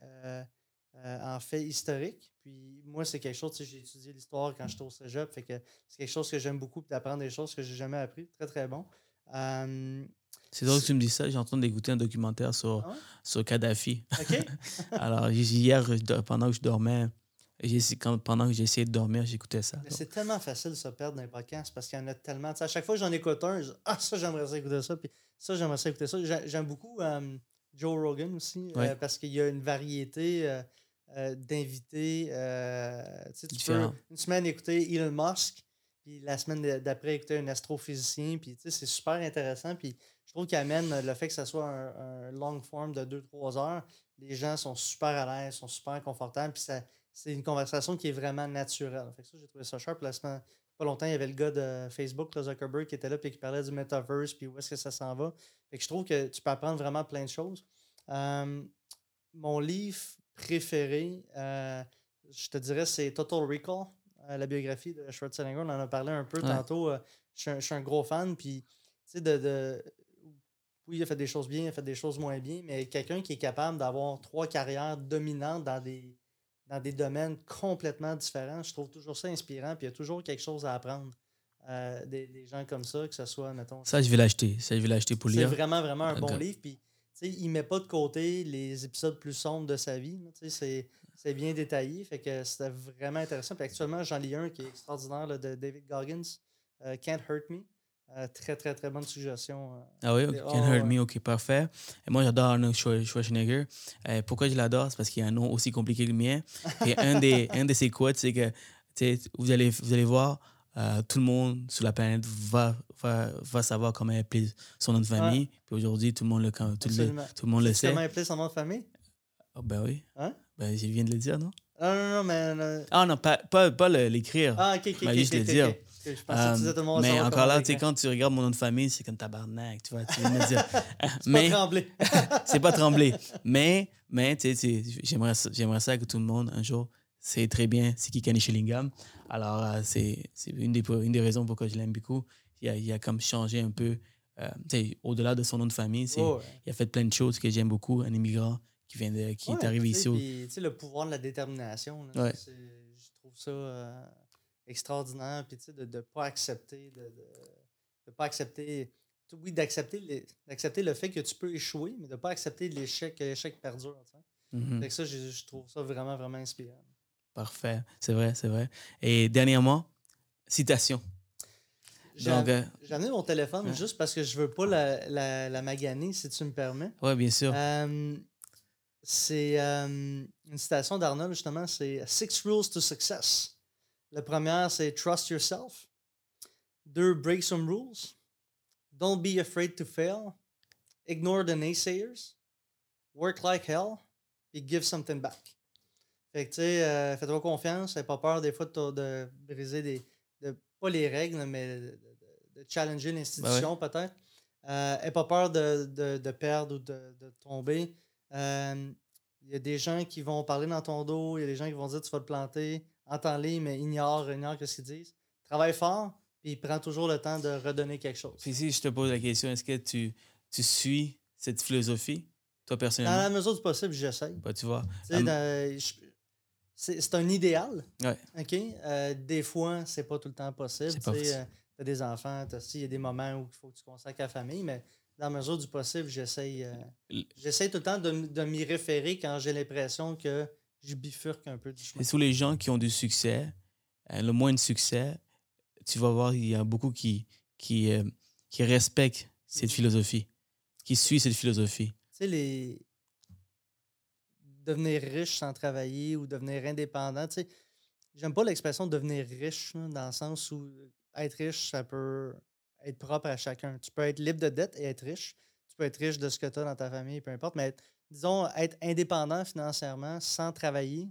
S1: euh, en fait historique. Puis moi, c'est quelque chose, j'ai étudié l'histoire quand j'étais au cégep, fait que c'est quelque chose que j'aime beaucoup, d'apprendre des choses que j'ai jamais appris. Très, très bon.
S3: c'est drôle que tu me dis ça. J'ai entendu d'écouter un documentaire sur, ah sur Kadhafi.
S1: OK.
S3: Alors, hier, pendant que je dormais, quand, pendant que j'essayais de dormir, j'écoutais ça.
S1: C'est tellement facile de se perdre dans les podcasts parce qu'il y en a tellement. à chaque fois que j'en écoute un, je dis Ah, ça, j'aimerais ça écouter ça. Puis ça, j'aimerais ça écouter ça. J'aime beaucoup Joe Rogan aussi euh, parce qu'il y a une variété. Euh, euh, d'inviter. Euh, tu peux une semaine écouter Elon Musk, Puis la semaine d'après, écouter un astrophysicien. Puis tu sais, c'est super intéressant. Puis je trouve qu'il amène le fait que ça soit un, un long form de 2-3 heures. Les gens sont super à l'aise, sont super confortables. Puis ça, c'est une conversation qui est vraiment naturelle. Fait que ça, j'ai trouvé ça sharp. La semaine, pas longtemps, il y avait le gars de Facebook, le Zuckerberg, qui était là puis qui parlait du metaverse, puis où est-ce que ça s'en va. Fait que je trouve que tu peux apprendre vraiment plein de choses. Euh, mon livre préféré, euh, je te dirais, c'est Total Recall, euh, la biographie de Schwarzenegger. On en a parlé un peu
S3: Ouais.
S1: tantôt. euh, je, suis un, gros fan, puis tu sais, de, de- Oui, il a fait des choses bien, il a fait des choses moins bien, mais quelqu'un qui est capable d'avoir trois carrières dominantes dans des, dans des domaines complètement différents, je trouve toujours ça inspirant, puis il y a toujours quelque chose à apprendre. euh, des, des gens comme ça, que ce soit, mettons,
S3: Ça, je vais l'acheter. Ça, je vais l'acheter pour
S1: c'est
S3: lire.
S1: vraiment, vraiment un bon livre. Puis, sais, il met pas de côté les épisodes plus sombres de sa vie. C'est, c'est bien détaillé. Fait que c'était vraiment intéressant. Puis actuellement, j'en lis un qui est extraordinaire là, de David Goggins, euh, Can't Hurt Me. Euh, très, très, très bonne suggestion. euh.
S3: Ah oui,
S1: Oh,
S3: Can't Hurt. Me, ok, parfait. Et moi, j'adore Arnold Schwar- Schwarzenegger. Euh, pourquoi je l'adore? C'est parce qu'il a un nom aussi compliqué que le mien. Et un, des, un de ses quotes, c'est que vous allez, vous allez voir, euh, tout le monde sur la planète va, va, va savoir comment appeler son nom de famille. Puis aujourd'hui, tout le monde le, tout le, tout le, monde le sait.
S1: Comment appeler son nom de famille?
S3: Ah, ben oui.
S1: Hein?
S3: Ben, je viens de le dire, non?
S1: Non, non, non, mais. euh,
S3: Ah non, pas, pas, pas l'écrire.
S1: Ah, ok, ok, ok.
S3: juste le dire.
S1: Je pensais que tu disais tout le monde va
S3: mais encore là, tu sais, quand tu regardes mon nom de famille, c'est comme tabarnak, tu vois, tu viens de me dire.
S1: C'est
S3: mais
S1: pas tremblé.
S3: c'est pas tremblé. Mais, mais tu sais, j'aimerais ça que tout le monde, un jour, sait très bien c'est qui Kenny Shillingham. Alors, euh, c'est c'est une des, une des raisons pourquoi je l'aime beaucoup. Il a, il a comme changé un peu, euh, au-delà de son nom de famille, c'est-
S1: Oh, ouais.
S3: il a fait plein de choses que j'aime beaucoup. Un immigrant qui, vient de, qui
S1: Ouais,
S3: est arrivé ici. au-
S1: puis, tu sais, le pouvoir de la détermination, là,
S3: Ouais.
S1: c'est- je trouve ça euh, extraordinaire. Puis, tu sais, de ne pas accepter, de, de, de pas accepter, oui, d'accepter, d'accepter le fait que tu peux échouer, mais de ne pas accepter l'échec, que l'échec perdure.
S3: Mhm.
S1: Ça, je, je trouve ça vraiment, vraiment inspirant.
S3: Parfait, c'est vrai, c'est vrai. Et dernièrement, citation.
S1: J'ai
S3: euh,
S1: amené mon téléphone juste parce que je veux pas la, la, la maganer, si tu me permets.
S3: ouais, bien sûr.
S1: Euh, c'est euh, une citation d'Arnold, justement, c'est Six Rules to Success. La première, c'est Trust yourself. Deux, Break some rules. Don't be afraid to fail. Ignore the naysayers. Work like hell. Puis give something back. Fait que, tu sais, euh, fais-toi confiance. N'aie pas peur des fois de, briser des. De, pas les règles, mais de, challenger l'institution, peut-être. Euh, pas peur de, de- de perdre ou de, de tomber. Euh, Il y a des gens qui vont parler dans ton dos, il y a des gens qui vont dire tu vas te planter. Entends-les, mais ignore, ignore ce qu'ils disent. Travaille fort, puis prends toujours le temps de redonner quelque chose.
S3: Puis si je te pose la question, est-ce que tu, tu suis cette philosophie, toi
S1: Dans
S3: personnellement?
S1: la mesure du possible, j'essaye.
S3: Bah, tu vois.
S1: Tu dans- je- C'est c'est un idéal.
S3: Ouais.
S1: OK? Euh, des fois, c'est pas tout le temps possible. Tu
S3: possible.
S1: euh, des enfants, si, il y a des moments où il faut que tu consacres à la famille, mais dans la mesure du possible, j'essaye euh, tout le temps de, de m'y référer quand j'ai l'impression que je bifurque un peu du chemin.
S3: Et tous les gens qui ont du succès, euh, le moins de succès, tu vas voir, il y a beaucoup qui, qui, euh, qui respectent cette philosophie, qui suivent cette philosophie.
S1: Tu sais, les. Devenir riche sans travailler ou devenir indépendant, tu sais. J'aime pas l'expression devenir riche, dans le sens où être riche, ça peut être propre à chacun. Tu peux être libre de dette et être riche. Tu peux être riche de ce que tu as dans ta famille, peu importe. Mais disons, être indépendant financièrement sans travailler,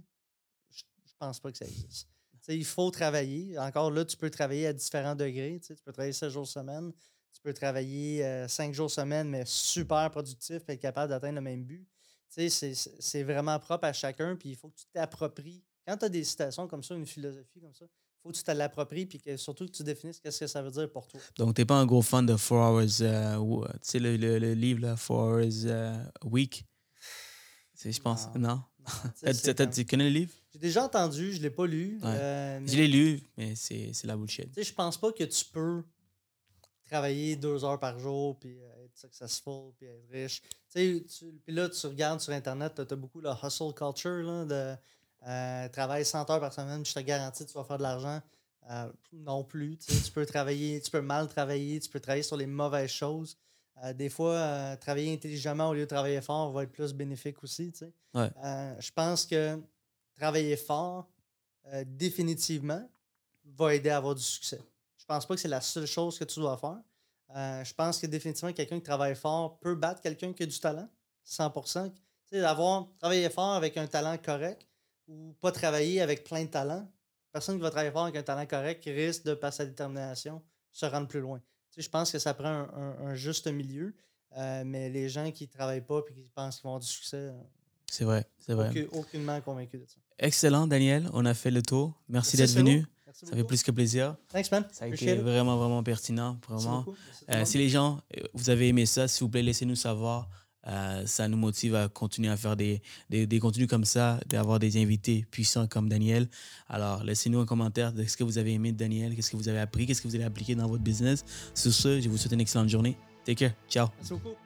S1: je, je pense pas que ça existe. Il faut travailler. Encore là, tu peux travailler à différents degrés. Tu peux travailler 7 jours semaine. Tu peux travailler 5 jours semaine, mais super productif et être capable d'atteindre le même but. C'est- vraiment propre à chacun. Puis il faut que tu t'appropries. Quand tu as des citations comme ça, une philosophie comme ça, il faut que tu te l'appropries. Puis que, surtout que tu définisses qu'est-ce que ça veut dire pour toi.
S3: Donc, tu n'es pas un gros fan de Four Hours, euh, euh, tu sais, le, le, le livre, là, Four Hours euh, Week? Je pense,
S1: Non.
S3: non?
S1: Non, tu
S3: connais le livre?
S1: J'ai déjà entendu, je ne l'ai pas lu.
S3: Ouais.
S1: euh, mais-
S3: Je l'ai lu, mais c'est c'est la bullshit.
S1: Tu sais, je pense pas que tu peux travailler deux heures par jour, puis euh, être successful, puis être riche. Tu sais, puis là, tu regardes sur Internet, tu as, beaucoup la hustle culture, là, de euh, travailler 100 heures par semaine, puis je te garantis que tu vas faire de l'argent. Euh, non plus. Tu peux travailler, tu peux mal travailler, tu peux travailler sur les mauvaises choses. Euh, des fois, travailler intelligemment au lieu de travailler fort va être plus bénéfique aussi.
S3: Ouais.
S1: Je pense que travailler fort, définitivement, va aider à avoir du succès. Pense pas que c'est la seule chose que tu dois faire. Euh, je pense que définitivement, quelqu'un qui travaille fort peut battre quelqu'un qui a du talent, 100%. Tu sais, d'avoir travaillé fort avec un talent correct ou pas travailler avec plein de talents, personne qui va travailler fort avec un talent correct risque de, par sa détermination, se rendre plus loin. Tu sais, je pense que ça prend un, un- un juste milieu, euh, mais les gens qui travaillent pas et qui pensent qu'ils vont avoir du succès, euh,
S3: C'est vrai, c'est vrai.
S1: aucun- aucunement convaincu de ça.
S3: Excellent, Daniel. On a fait le tour. Merci, d'être venu.
S1: Merci
S3: Ça fait plus que plaisir.
S1: Thanks, man.
S3: Ça a
S1: Appreciate
S3: été
S1: it.
S3: vraiment, vraiment pertinent. Vraiment. Euh, si les gens, euh, vous avez aimé ça, s'il vous plaît, laissez-nous savoir. Euh, ça nous motive à continuer à faire des, des, des contenus comme ça, d'avoir des invités puissants comme Daniel. Alors, laissez-nous un commentaire de ce que vous avez aimé de Daniel, qu'est-ce que vous avez appris, qu'est-ce que vous allez appliquer dans votre business. Sur ce, je vous souhaite une excellente journée. Take care. Ciao.
S1: Merci beaucoup.